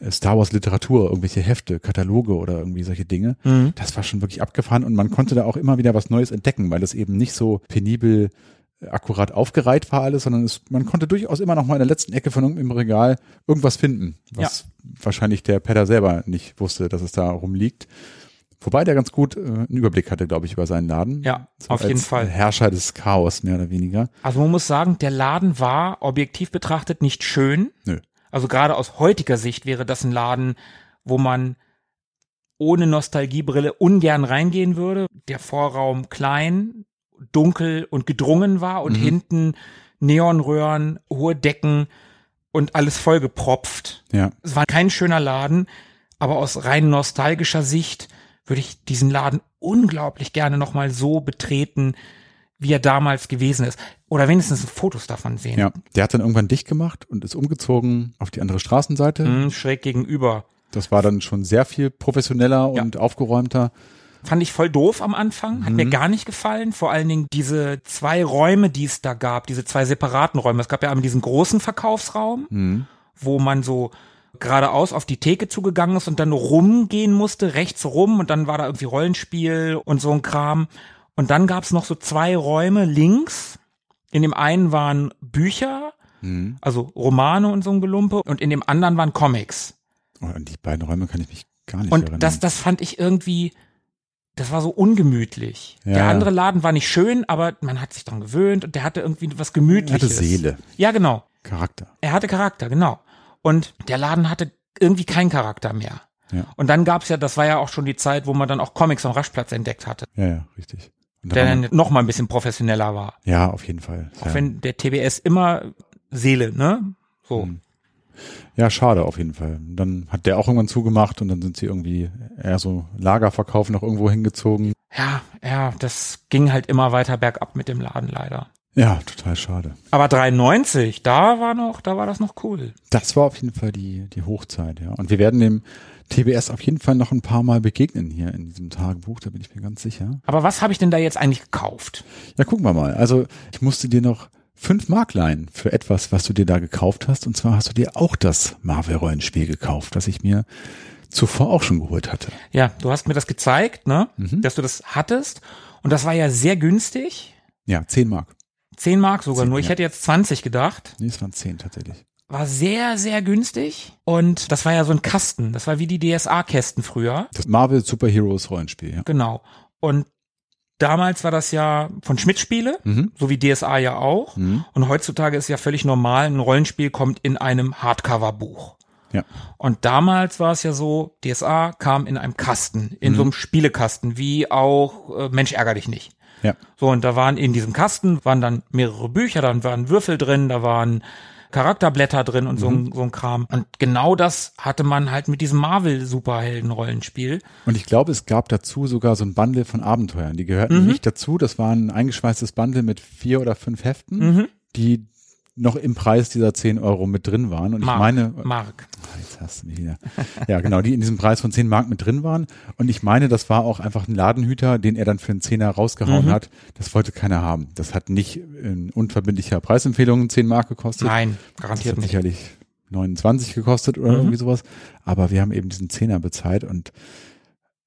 Speaker 2: Star Wars Literatur, irgendwelche Hefte, Kataloge oder irgendwie solche Dinge.
Speaker 1: Mhm.
Speaker 2: Das war schon wirklich abgefahren und man konnte da auch immer wieder was Neues entdecken, weil das eben nicht so penibel äh, akkurat aufgereiht war alles, sondern es, man konnte durchaus immer noch mal in der letzten Ecke von irgendeinem Regal irgendwas finden, was wahrscheinlich der Pedder selber nicht wusste, dass es da rumliegt. Wobei der ganz gut äh, einen Überblick hatte, glaube ich, über seinen Laden.
Speaker 1: Ja,
Speaker 2: So
Speaker 1: auf jeden Fall.
Speaker 2: Herrscher des Chaos, mehr oder weniger.
Speaker 1: Also man muss sagen, der Laden war objektiv betrachtet nicht schön.
Speaker 2: Nö.
Speaker 1: Also gerade aus heutiger Sicht wäre das ein Laden, wo man ohne Nostalgiebrille ungern reingehen würde. Der Vorraum klein, dunkel und gedrungen war und
Speaker 2: Mhm.
Speaker 1: hinten Neonröhren, hohe Decken und alles vollgepropft.
Speaker 2: Ja.
Speaker 1: Es war kein schöner Laden, aber aus rein nostalgischer Sicht würde ich diesen Laden unglaublich gerne nochmal so betreten, wie er damals gewesen ist. Oder wenigstens Fotos davon sehen.
Speaker 2: Ja, der hat dann irgendwann dicht gemacht und ist umgezogen auf die andere Straßenseite.
Speaker 1: Mhm, schräg gegenüber.
Speaker 2: Das war dann schon sehr viel professioneller
Speaker 1: Ja.
Speaker 2: und aufgeräumter.
Speaker 1: Fand ich voll doof am Anfang, hat mir gar nicht gefallen. Vor allen Dingen diese zwei Räume, die es da gab, diese zwei separaten Räume. Es gab ja einmal diesen großen Verkaufsraum, wo man so geradeaus auf die Theke zugegangen ist und dann rumgehen musste, rechts rum und dann war da irgendwie Rollenspiel und so ein Kram. Und dann gab's noch so zwei Räume links. In dem einen waren Bücher, also Romane und so ein Gelumpe und in dem anderen waren Comics.
Speaker 2: Oh, an die beiden Räume kann ich mich gar nicht
Speaker 1: Und
Speaker 2: erinnern.
Speaker 1: das, das fand ich irgendwie, das war so ungemütlich.
Speaker 2: Ja.
Speaker 1: Der andere Laden war nicht schön, aber man hat sich dran gewöhnt und der hatte irgendwie was Gemütliches.
Speaker 2: hatte Seele,
Speaker 1: Ja, genau.
Speaker 2: Charakter.
Speaker 1: Er hatte Charakter, genau. Und der Laden hatte irgendwie keinen Charakter mehr.
Speaker 2: Ja.
Speaker 1: Und dann gab's ja, das war ja auch schon die Zeit, wo man dann auch Comics am Raschplatz entdeckt hatte,
Speaker 2: Ja, ja, richtig.
Speaker 1: Der dann noch mal ein bisschen professioneller war.
Speaker 2: ja, auf jeden Fall.
Speaker 1: Auch
Speaker 2: ja.
Speaker 1: wenn der TBS immer Seele, ne? So.
Speaker 2: Hm. ja, schade auf jeden Fall. Dann hat der auch irgendwann zugemacht und dann sind sie irgendwie eher so Lagerverkauf noch irgendwo hingezogen.
Speaker 1: Ja, ja, das ging halt immer weiter bergab mit dem Laden leider.
Speaker 2: Ja, total schade.
Speaker 1: Aber 93, da war noch, da war das noch cool.
Speaker 2: Das war auf jeden Fall die, die Hochzeit, ja. Und wir werden dem TBS auf jeden Fall noch ein paar Mal begegnen hier in diesem Tagebuch, da bin ich mir ganz sicher.
Speaker 1: Aber was habe ich denn da jetzt eigentlich gekauft?
Speaker 2: Ja, gucken wir mal. Also ich musste dir noch fünf Mark leihen für etwas, was du dir da gekauft hast. Und zwar hast du dir auch das Marvel-Rollenspiel gekauft, das ich mir zuvor auch schon geholt hatte.
Speaker 1: Ja, du hast mir das gezeigt, ne?
Speaker 2: Mhm.
Speaker 1: Dass du das hattest. Und das war ja sehr günstig.
Speaker 2: Ja, 10 Mark.
Speaker 1: 10 Mark sogar
Speaker 2: Zehn,
Speaker 1: nur. Ich
Speaker 2: ja.
Speaker 1: hätte jetzt 20 gedacht.
Speaker 2: Nee, es waren 10 tatsächlich.
Speaker 1: War sehr, sehr günstig. Und das war ja so ein Kasten. Das war wie die DSA-Kästen früher.
Speaker 2: Das Marvel Superheroes Rollenspiel, ja.
Speaker 1: Genau. Und damals war das ja von Schmidt Spiele,
Speaker 2: Mhm.
Speaker 1: so wie DSA ja auch.
Speaker 2: Mhm.
Speaker 1: Und heutzutage ist ja völlig normal, ein Rollenspiel kommt in einem Hardcover-Buch.
Speaker 2: Ja.
Speaker 1: Und damals war es ja so, DSA kam in einem Kasten, in
Speaker 2: Mhm.
Speaker 1: so einem Spielekasten, wie auch äh, Mensch ärger dich nicht.
Speaker 2: Ja.
Speaker 1: So, und da waren in diesem Kasten, waren dann mehrere Bücher, dann waren Würfel drin, da waren Charakterblätter drin und so,
Speaker 2: Mhm.
Speaker 1: ein, so ein Kram. Und genau das hatte man halt mit diesem Marvel-Superhelden-Rollenspiel.
Speaker 2: Und ich glaube, es gab dazu sogar so ein Bundle von Abenteuern. Die gehörten
Speaker 1: Mhm.
Speaker 2: nicht dazu. Das war ein eingeschweißtes Bundle mit vier oder fünf Heften,
Speaker 1: Mhm.
Speaker 2: die noch im Preis dieser 10 Euro mit drin waren. Und
Speaker 1: Mark,
Speaker 2: ich meine,
Speaker 1: Mark.
Speaker 2: Ah, jetzt hast du mich wieder. Ja, genau, die in diesem Preis von 10 Mark mit drin waren. Und ich meine, das war auch einfach ein Ladenhüter, den er dann für einen Zehner rausgehauen
Speaker 1: Mhm.
Speaker 2: hat. Das wollte keiner haben. Das hat nicht in unverbindlicher Preisempfehlung 10 Mark gekostet.
Speaker 1: Nein,
Speaker 2: Das
Speaker 1: garantiert
Speaker 2: hat
Speaker 1: nicht.
Speaker 2: sicherlich 29 gekostet oder
Speaker 1: Mhm.
Speaker 2: irgendwie sowas. Aber wir haben eben diesen Zehner bezahlt und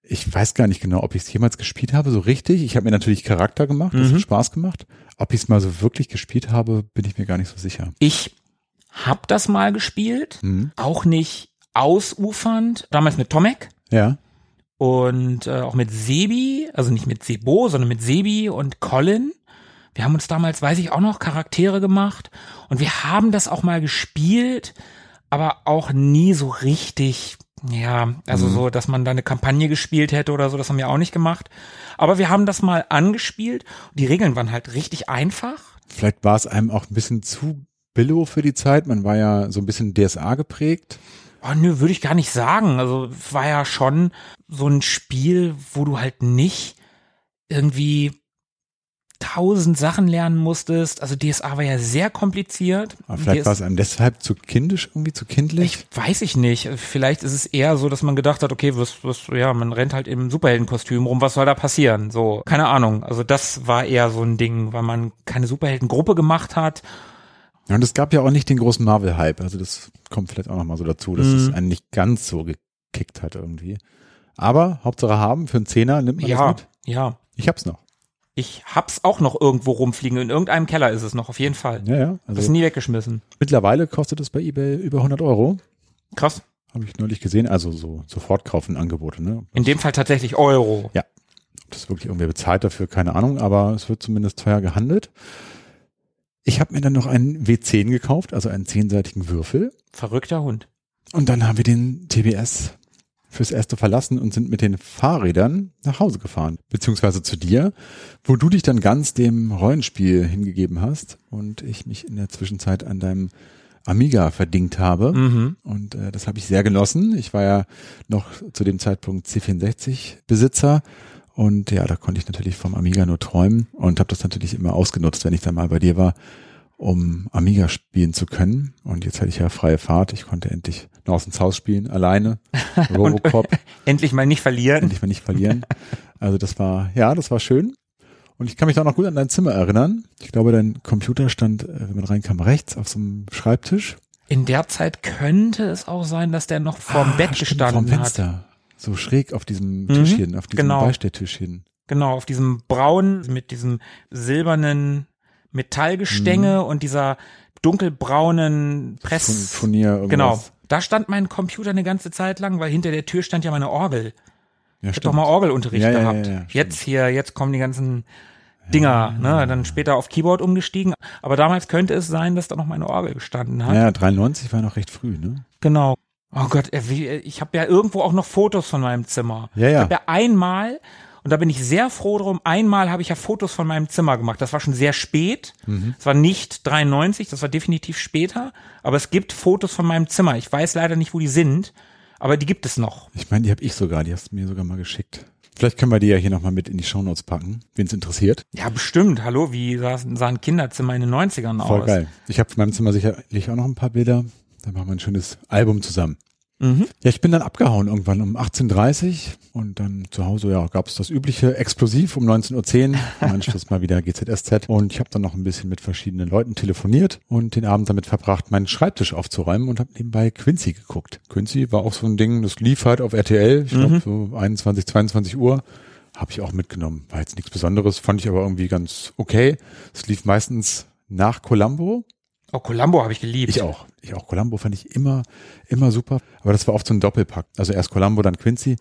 Speaker 2: ich weiß gar nicht genau, ob ich es jemals gespielt habe, so richtig. Ich habe mir natürlich Charakter gemacht, das
Speaker 1: Mhm.
Speaker 2: hat Spaß gemacht. Ob ich es mal so wirklich gespielt habe, bin ich mir gar nicht so sicher.
Speaker 1: Ich hab das mal gespielt,
Speaker 2: Mhm.
Speaker 1: auch nicht ausufernd, damals mit Tomek
Speaker 2: Ja.
Speaker 1: und äh, auch mit Sebi, also nicht mit Sebo, sondern mit Sebi und Colin. Wir haben uns damals, weiß ich auch noch, Charaktere gemacht und wir haben das auch mal gespielt, aber auch nie so richtig, ja, also
Speaker 2: Mhm.
Speaker 1: so, dass man da eine Kampagne gespielt hätte oder so, das haben wir auch nicht gemacht. Aber wir haben das mal angespielt und die Regeln waren halt richtig einfach.
Speaker 2: Vielleicht war es einem auch ein bisschen zu billow für die Zeit. Man war ja so ein bisschen DSA geprägt.
Speaker 1: Oh, nö, würde ich gar nicht sagen. Also es war ja schon so ein Spiel, wo du halt nicht irgendwie tausend Sachen lernen musstest. Also DSA war ja sehr kompliziert.
Speaker 2: Aber vielleicht
Speaker 1: DS
Speaker 2: war es einem deshalb zu kindisch, irgendwie zu kindlich.
Speaker 1: ich weiß ich nicht. Vielleicht ist es eher so, dass man gedacht hat, okay, was, was, ja, man rennt halt im Superheldenkostüm rum, was soll da passieren? So, keine Ahnung. Also das war eher so ein Ding, weil man keine Superheldengruppe gemacht hat.
Speaker 2: Ja, und es gab ja auch nicht den großen Marvel-Hype. Also das kommt vielleicht auch nochmal so dazu, dass es
Speaker 1: Mhm.
Speaker 2: einen nicht ganz so gekickt hat irgendwie. Aber Hauptsache haben, für einen Zehner nimmt man
Speaker 1: Ja,
Speaker 2: das mit.
Speaker 1: ja.
Speaker 2: Ich hab's noch.
Speaker 1: Ich hab's auch noch irgendwo rumfliegen. In irgendeinem Keller ist es noch, auf jeden Fall.
Speaker 2: Ja, ja.
Speaker 1: Das ist
Speaker 2: Also
Speaker 1: nie weggeschmissen.
Speaker 2: mittlerweile kostet es bei eBay über 100 Euro.
Speaker 1: Krass.
Speaker 2: Habe ich neulich gesehen. Also so sofort kaufen Angebote. Ne?
Speaker 1: In dem Fall tatsächlich Euro.
Speaker 2: Ob das wirklich irgendwer bezahlt dafür, keine Ahnung. Aber es wird zumindest teuer gehandelt. Ich habe mir dann noch einen W10 gekauft, also einen zehnseitigen Würfel.
Speaker 1: Verrückter Hund.
Speaker 2: Und dann haben wir den TBS fürs Erste verlassen und sind mit den Fahrrädern nach Hause gefahren. Beziehungsweise zu dir, wo du dich dann ganz dem Rollenspiel hingegeben hast und ich mich in der Zwischenzeit an deinem Amiga verdingt habe.
Speaker 1: Mhm.
Speaker 2: Und äh, das habe ich sehr genossen. Ich war ja noch zu dem Zeitpunkt C64-Besitzer. Und ja, da konnte ich natürlich vom Amiga nur träumen und habe das natürlich immer ausgenutzt, wenn ich dann mal bei dir war, um Amiga spielen zu können. Und jetzt hatte ich ja freie Fahrt. Ich konnte endlich noch ins Haus spielen, alleine. Robocop,
Speaker 1: Endlich mal nicht verlieren.
Speaker 2: endlich mal nicht verlieren. Also das war, ja, das war schön. Und ich kann mich auch noch gut an dein Zimmer erinnern. Ich glaube, dein Computer stand, äh, wenn man reinkam, rechts auf so einem Schreibtisch.
Speaker 1: In der Zeit könnte es auch sein, dass der noch vorm
Speaker 2: Ah,
Speaker 1: Bett
Speaker 2: stimmt,
Speaker 1: gestanden
Speaker 2: vorm
Speaker 1: hat.
Speaker 2: Fenster. So schräg auf diesem
Speaker 1: Mhm,
Speaker 2: Tischchen, auf diesem
Speaker 1: genau.
Speaker 2: Beistelltischchen.
Speaker 1: Genau, auf diesem braun mit diesem silbernen Metallgestänge und dieser dunkelbraunen Press.
Speaker 2: Furnier, irgendwas.
Speaker 1: Genau. Da stand mein Computer eine ganze Zeit lang, weil hinter der Tür stand ja meine Orgel.
Speaker 2: Ja,
Speaker 1: Ich hab doch mal Orgelunterricht
Speaker 2: Ja,
Speaker 1: gehabt.
Speaker 2: ja,
Speaker 1: jetzt hier, jetzt kommen die ganzen Dinger, ne, dann später auf Keyboard umgestiegen. Aber damals könnte es sein, dass da noch meine Orgel gestanden hat.
Speaker 2: Ja, 93 war noch recht früh, ne?
Speaker 1: Genau. Oh Gott, äh, äh, ich habe ja irgendwo auch noch Fotos von meinem Zimmer.
Speaker 2: Ja, ja.
Speaker 1: Ich habe ja einmal, und da bin ich sehr froh drum, einmal habe ich ja Fotos von meinem Zimmer gemacht. Das war schon sehr spät.
Speaker 2: Mhm.
Speaker 1: Es war nicht 93, das war definitiv später. Aber es gibt Fotos von meinem Zimmer. Ich weiß leider nicht, wo die sind, aber die gibt es noch.
Speaker 2: Ich meine, die habe ich sogar, die hast du mir sogar mal geschickt. Vielleicht können wir die ja hier nochmal mit in die Shownotes packen, wen es interessiert.
Speaker 1: Ja, bestimmt. Hallo, wie sah, sah ein Kinderzimmer in den 90ern
Speaker 2: Voll
Speaker 1: aus?
Speaker 2: geil. Ich habe in meinem Zimmer sicherlich auch noch ein paar Bilder. Dann machen wir ein schönes Album zusammen.
Speaker 1: Mhm.
Speaker 2: Ja, ich bin dann abgehauen irgendwann um 18.30 Uhr und dann zu Hause, ja, gab es das übliche Explosiv um 19.10 Uhr, im Anschluss mal wieder GZSZ und ich habe dann noch ein bisschen mit verschiedenen Leuten telefoniert und den Abend damit verbracht, meinen Schreibtisch aufzuräumen und habe nebenbei Quincy geguckt. Quincy war auch so ein Ding, das lief halt auf RTL, ich glaube so 21, 22 Uhr. Habe ich auch mitgenommen. War jetzt nichts Besonderes, fand ich aber irgendwie ganz okay. Es lief meistens nach Columbo,
Speaker 1: Oh, Columbo habe ich geliebt.
Speaker 2: ich auch. Ich auch. Columbo fand ich immer, immer super. Aber das war oft so ein Doppelpack. Also erst Columbo, dann Quincy.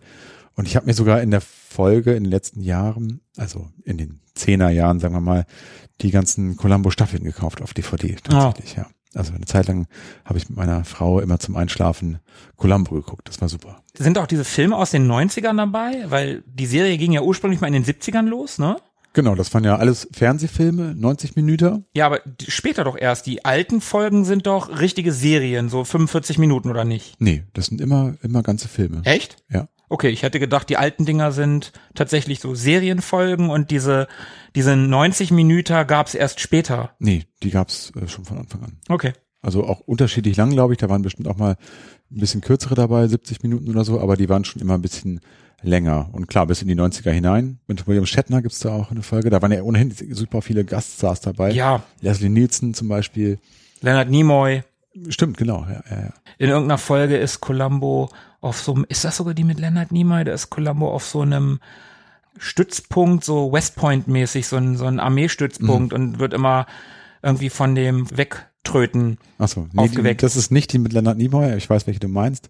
Speaker 2: Und ich habe mir sogar in der Folge in den letzten Jahren, also in den Zehnerjahren, sagen wir mal, die ganzen Columbo-Staffeln gekauft auf DVD tatsächlich, ja. Also eine Zeit lang habe ich mit meiner Frau immer zum Einschlafen Columbo geguckt. Das war super.
Speaker 1: Sind auch diese Filme aus den 90ern dabei? Weil die Serie ging ja ursprünglich mal in den 70ern los, ne?
Speaker 2: Genau, das waren ja alles Fernsehfilme, 90 Minuten.
Speaker 1: Ja, aber später doch erst. Die alten Folgen sind doch richtige Serien, so 45 Minuten oder nicht?
Speaker 2: Nee, das sind immer, immer ganze Filme.
Speaker 1: Echt?
Speaker 2: Ja.
Speaker 1: Okay, ich hätte gedacht, die alten Dinger sind tatsächlich so Serienfolgen und diese, diese 90 Minuten gab's erst später.
Speaker 2: Nee, die gab's äh, schon von Anfang an.
Speaker 1: Okay.
Speaker 2: Also auch unterschiedlich lang, glaube ich. Da waren bestimmt auch mal ein bisschen kürzere dabei, 70 Minuten oder so, aber die waren schon immer ein bisschen länger. Und klar, bis in die 90er hinein. Mit William Shatner gibt's da auch eine Folge. Da waren ja ohnehin super viele Gaststars dabei.
Speaker 1: Ja,
Speaker 2: Leslie Nielsen zum Beispiel.
Speaker 1: Leonard Nimoy.
Speaker 2: Stimmt, genau. Ja, ja, ja.
Speaker 1: In irgendeiner Folge ist Columbo auf so einem, ist das sogar die mit Leonard Nimoy? Da ist Columbo auf so einem Stützpunkt, so West Point mäßig, so ein, so ein Armeestützpunkt und wird immer irgendwie von dem wegtröten.
Speaker 2: Achso, nee,
Speaker 1: Aufgeweckt.
Speaker 2: Die, das ist nicht die mit Leonard Nimoy. Ich weiß, welche du meinst.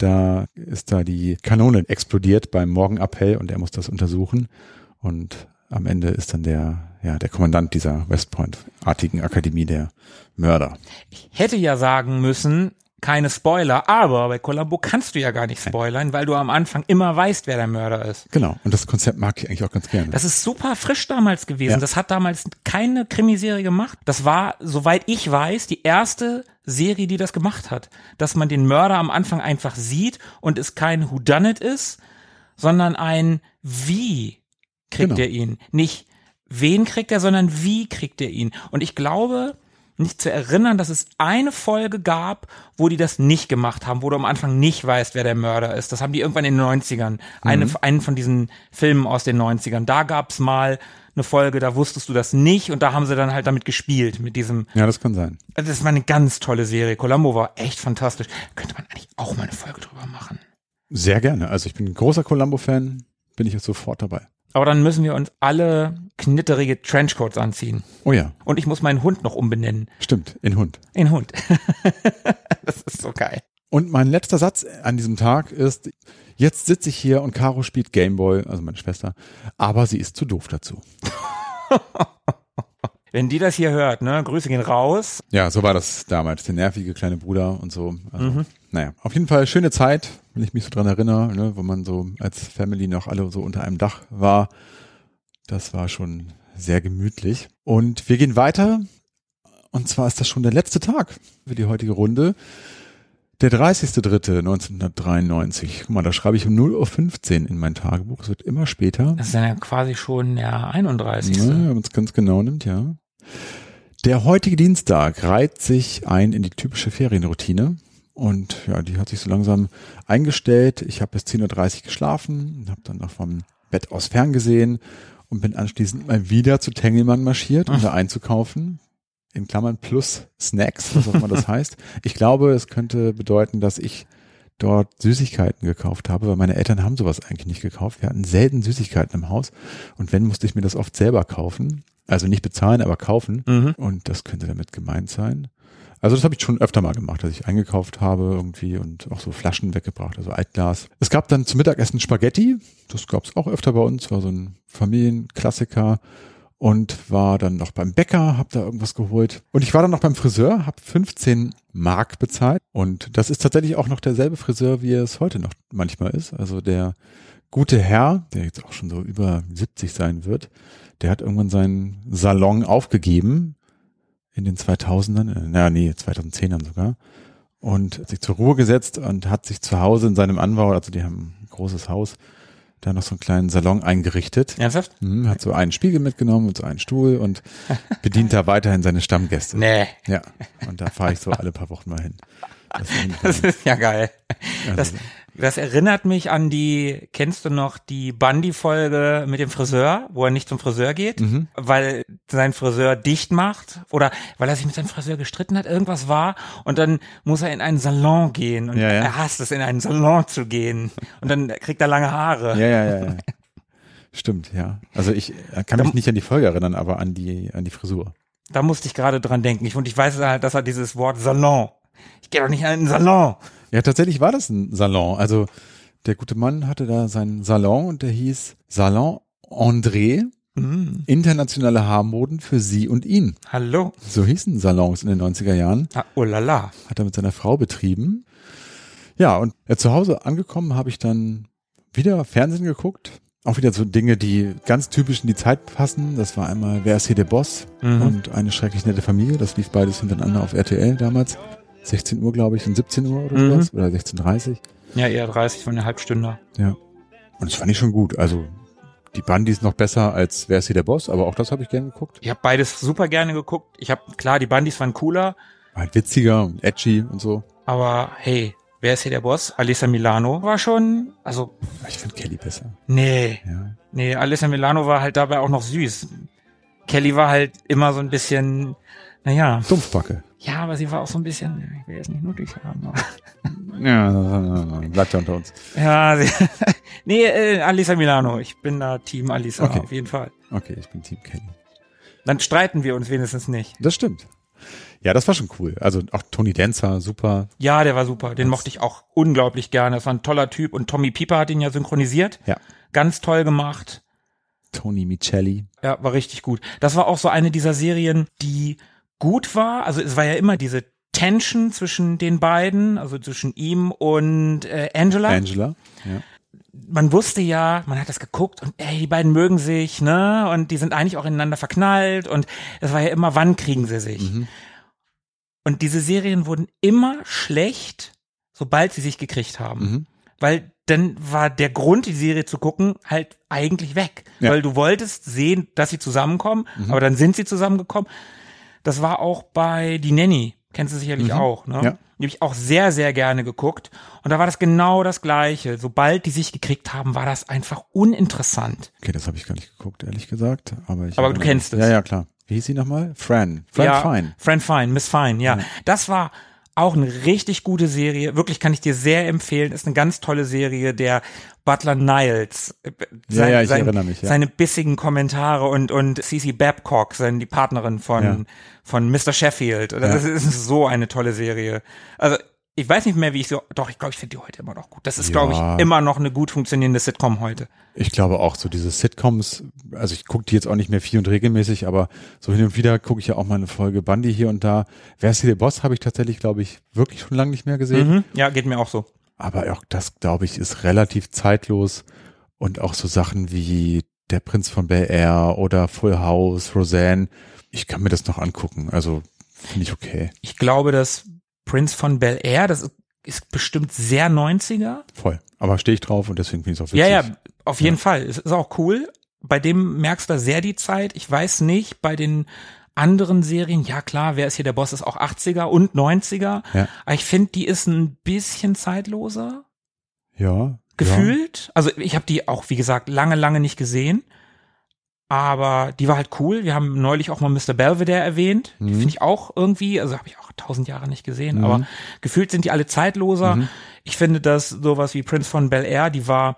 Speaker 2: Da ist da die Kanone explodiert beim Morgenappell und er muss das untersuchen. Und am Ende ist dann der, ja, der Kommandant dieser West Point-artigen Akademie der Mörder.
Speaker 1: Hätte ja sagen müssen, keine Spoiler, aber bei Columbo kannst du ja gar nicht spoilern, weil du am Anfang immer weißt, wer der Mörder ist.
Speaker 2: Genau. Und das Konzept mag ich eigentlich auch ganz gerne.
Speaker 1: Das ist super frisch damals gewesen.
Speaker 2: Ja.
Speaker 1: Das hat damals keine Krimiserie gemacht. Das war, soweit ich weiß, die erste Serie, die das gemacht hat. Dass man den Mörder am Anfang einfach sieht und es kein Whodunit ist, sondern ein Wie kriegt
Speaker 2: Genau.
Speaker 1: er ihn. Nicht wen kriegt er, sondern wie kriegt er ihn. Und ich glaube, nicht zu erinnern, dass es eine Folge gab, wo die das nicht gemacht haben, wo du am Anfang nicht weißt, wer der Mörder ist. Das haben die irgendwann in den 90ern. Eine, einen von diesen Filmen aus den 90ern. Da gab's mal eine Folge, da wusstest du das nicht und da haben sie dann halt damit gespielt, mit diesem,
Speaker 2: ja, das kann sein.
Speaker 1: also das war eine ganz tolle Serie. Columbo war echt fantastisch. Könnte man eigentlich auch mal eine Folge drüber machen.
Speaker 2: Sehr gerne. Also ich bin ein großer Columbo-Fan, bin ich jetzt sofort dabei.
Speaker 1: Aber dann müssen wir uns alle knitterige Trenchcoats anziehen.
Speaker 2: Oh ja,
Speaker 1: Und ich muss meinen Hund noch umbenennen.
Speaker 2: stimmt, in Hund.
Speaker 1: In Hund. das ist so geil.
Speaker 2: Und mein letzter Satz an diesem Tag ist, jetzt sitze ich hier und Caro spielt Gameboy, also meine Schwester, aber sie ist zu doof dazu.
Speaker 1: Wenn die das hier hört, ne, Grüße gehen raus.
Speaker 2: Ja, so war das damals, der nervige kleine Bruder und so. Also, Naja, auf jeden Fall schöne Zeit, wenn ich mich so dran erinnere, ne, wo man so als Family noch alle so unter einem Dach war. Das war schon sehr gemütlich. Und wir gehen weiter. Und zwar ist das schon der letzte Tag für die heutige Runde. Der 30.03.1993. Guck mal, da schreibe ich um 0.15 Uhr in mein Tagebuch. Es wird immer später.
Speaker 1: Das ist ja quasi schon der 31.
Speaker 2: Ja, wenn man es ganz genau nimmt, ja. Der heutige Dienstag reiht sich ein in die typische Ferienroutine. Und ja, die hat sich so langsam eingestellt. Ich habe bis 10.30 Uhr geschlafen, habe dann noch vom Bett aus ferngesehen und bin anschließend mal wieder zu Tengelmann marschiert, um da einzukaufen. In Klammern plus Snacks, was auch immer das heißt. Ich glaube, es könnte bedeuten, dass ich dort Süßigkeiten gekauft habe, weil meine Eltern haben sowas eigentlich nicht gekauft. Wir hatten selten Süßigkeiten im Haus und wenn, musste ich mir das oft selber kaufen. Also nicht bezahlen, aber kaufen.
Speaker 1: Mhm.
Speaker 2: Und das könnte damit gemeint sein. Also das habe ich schon öfter mal gemacht, dass ich eingekauft habe irgendwie und auch so Flaschen weggebracht, also Altglas. Es gab dann zum Mittagessen Spaghetti, das gab es auch öfter bei uns, war so ein Familienklassiker und war dann noch beim Bäcker, hab da irgendwas geholt. Und ich war dann noch beim Friseur, hab 15 Mark bezahlt und das ist tatsächlich auch noch derselbe Friseur, wie es heute noch manchmal ist. Also der gute Herr, der jetzt auch schon so über 70 sein wird, der hat irgendwann seinen Salon aufgegeben in den 2000ern, äh, na nee, 2010ern sogar und hat sich zur Ruhe gesetzt und hat sich zu Hause in seinem Anbau, also die haben ein großes Haus, da noch so einen kleinen Salon eingerichtet.
Speaker 1: Ernsthaft?
Speaker 2: Mhm, hat so einen Spiegel mitgenommen und so einen Stuhl und bedient da weiterhin seine Stammgäste.
Speaker 1: Nee.
Speaker 2: Ja, und da fahre ich so alle paar Wochen mal hin.
Speaker 1: Das ist ja geil. Das, das erinnert mich an die, kennst du noch die Bundy-Folge mit dem Friseur, wo er nicht zum Friseur geht,
Speaker 2: Mhm.
Speaker 1: weil sein Friseur dicht macht oder weil er sich mit seinem Friseur gestritten hat, irgendwas war und dann muss er in einen Salon gehen und
Speaker 2: Ja, ja.
Speaker 1: er hasst es, in einen Salon zu gehen und dann kriegt er lange Haare.
Speaker 2: Ja, ja, ja, ja. Stimmt, ja. Also ich äh, kann mich nicht an die Folge erinnern, aber an die, an die Frisur.
Speaker 1: Da musste ich gerade dran denken. Ich, und ich weiß halt, dass er dieses Wort Salon. Ich gehe doch nicht in einen Salon.
Speaker 2: Ja, tatsächlich war das ein Salon. Also der gute Mann hatte da seinen Salon und der hieß Salon André,
Speaker 1: Mm.
Speaker 2: internationale Haarmoden für sie und ihn.
Speaker 1: Hallo.
Speaker 2: So hießen Salons in den 90er Jahren.
Speaker 1: Ah, oh la la.
Speaker 2: Hat er mit seiner Frau betrieben. Ja, und ja, zu Hause angekommen habe ich dann wieder Fernsehen geguckt. Auch wieder so Dinge, die ganz typisch in die Zeit passen. Das war einmal Wer ist hier der Boss?
Speaker 1: Mhm.
Speaker 2: Und eine schrecklich nette Familie. Das lief beides hintereinander auf RTL damals. 16 Uhr, glaube ich, und 17 Uhr oder
Speaker 1: Mhm.
Speaker 2: sowas. Oder 16.30
Speaker 1: Ja, eher 30 von einer Halbstunde.
Speaker 2: Ja. Und das fand ich schon gut. Also die Bandi ist noch besser als Wer ist hier der Boss? Aber auch das habe ich gern geguckt.
Speaker 1: Ich habe beides super gerne geguckt. Ich habe klar, die Bandys waren cooler,
Speaker 2: War halt witziger und edgy und so.
Speaker 1: aber hey, wer ist hier der Boss? Alissa Milano war schon, also
Speaker 2: Ich finde Kelly besser.
Speaker 1: nee,
Speaker 2: Ja.
Speaker 1: nee, Alissa Milano war halt dabei auch noch süß. Kelly war halt immer so ein bisschen, naja,
Speaker 2: Dumpfbacke.
Speaker 1: Ja, aber sie war auch so ein bisschen, ich will jetzt nicht nötig haben. Aber
Speaker 2: Ja, bleibt ja unter uns.
Speaker 1: ja, sie, nee, äh, Alissa Milano, ich bin da Team Alissa
Speaker 2: Okay.
Speaker 1: auf jeden Fall.
Speaker 2: Okay, ich bin Team Kelly.
Speaker 1: Dann streiten wir uns wenigstens nicht.
Speaker 2: Das stimmt. Ja, das war schon cool. Also auch Tony Dance war super.
Speaker 1: Ja, der war super. Den mochte ich auch unglaublich gerne. Das war ein toller Typ und Tommy Pieper hat ihn ja synchronisiert.
Speaker 2: Ja.
Speaker 1: Ganz toll gemacht.
Speaker 2: Tony Micheli.
Speaker 1: Ja, war richtig gut. Das war auch so eine dieser Serien, die gut war. Also es war ja immer diese Tension zwischen den beiden, also zwischen ihm und äh, Angela.
Speaker 2: Angela. Ja.
Speaker 1: man wusste ja, man hat das geguckt und ey, die beiden mögen sich, ne? Und die sind eigentlich auch ineinander verknallt und es war ja immer, wann kriegen sie sich?
Speaker 2: Mhm.
Speaker 1: Und diese Serien wurden immer schlecht, sobald sie sich gekriegt haben.
Speaker 2: Mhm.
Speaker 1: Weil dann war der Grund, die Serie zu gucken, halt eigentlich weg.
Speaker 2: Ja.
Speaker 1: Weil du wolltest sehen, dass sie zusammenkommen,
Speaker 2: Mhm.
Speaker 1: aber dann sind sie zusammengekommen. Das war auch bei Die Nanny, kennst du sicherlich
Speaker 2: Mhm.
Speaker 1: auch, ne?
Speaker 2: Ja.
Speaker 1: Die habe ich auch sehr, sehr gerne geguckt. Und da war das genau das Gleiche. Sobald die sich gekriegt haben, war das einfach uninteressant.
Speaker 2: Okay, das habe ich gar nicht geguckt, ehrlich gesagt. Aber, ich
Speaker 1: Aber du kennst es.
Speaker 2: Ja, ja, klar. Wie hieß sie nochmal? Fran. Fran
Speaker 1: ja,
Speaker 2: Fine.
Speaker 1: Friend Fine, Miss Fine, ja.
Speaker 2: Ja.
Speaker 1: Das war auch eine richtig gute Serie. Wirklich kann ich dir sehr empfehlen. Ist eine ganz tolle Serie. Der Butler Niles. äh,
Speaker 2: Ja, ja, ich erinnere mich, ja.
Speaker 1: Seine bissigen Kommentare und, und Cece Babcock, seine, die Partnerin von, von Mr. Sheffield. Das ist so eine tolle Serie. Also, ich weiß nicht mehr, wie ich so, doch, ich glaube, ich finde die heute immer noch gut. Das ist, glaube
Speaker 2: Ja.
Speaker 1: ich, immer noch eine gut funktionierende Sitcom heute.
Speaker 2: Ich glaube auch so diese Sitcoms, also ich gucke die jetzt auch nicht mehr viel und regelmäßig, aber so hin und wieder gucke ich ja auch mal eine Folge Bundy hier und da. Wer ist hier der Boss, habe ich tatsächlich, glaube ich, wirklich schon lange nicht mehr gesehen.
Speaker 1: Mhm. Ja, geht mir auch so.
Speaker 2: Aber auch das, glaube ich, ist relativ zeitlos und auch so Sachen wie Der Prinz von Bel Air oder Full House, Roseanne. Ich kann mir das noch angucken, also finde ich okay.
Speaker 1: Ich glaube, dass Prince von Bel Air, das ist, ist bestimmt sehr 90er.
Speaker 2: Voll. Aber stehe ich drauf und deswegen finde ich es auch witzig.
Speaker 1: Ja, ja, auf jeden Fall. Es ist auch cool. Bei dem merkst du sehr die Zeit. Ich weiß nicht, bei den anderen Serien, ja klar, wer ist hier der Boss, ist auch 80er und 90er.
Speaker 2: Ja.
Speaker 1: Aber ich finde, die ist ein bisschen zeitloser
Speaker 2: Ja.
Speaker 1: gefühlt. Also ich habe die auch, wie gesagt, lange, lange nicht gesehen. Aber die war halt cool. Wir haben neulich auch mal Mr. Belvedere erwähnt. Die
Speaker 2: Mhm.
Speaker 1: finde ich auch irgendwie, also habe ich auch tausend Jahre nicht gesehen,
Speaker 2: Mhm.
Speaker 1: aber gefühlt sind die alle zeitloser.
Speaker 2: Mhm.
Speaker 1: Ich finde, dass sowas wie Prince von Bel Air, die war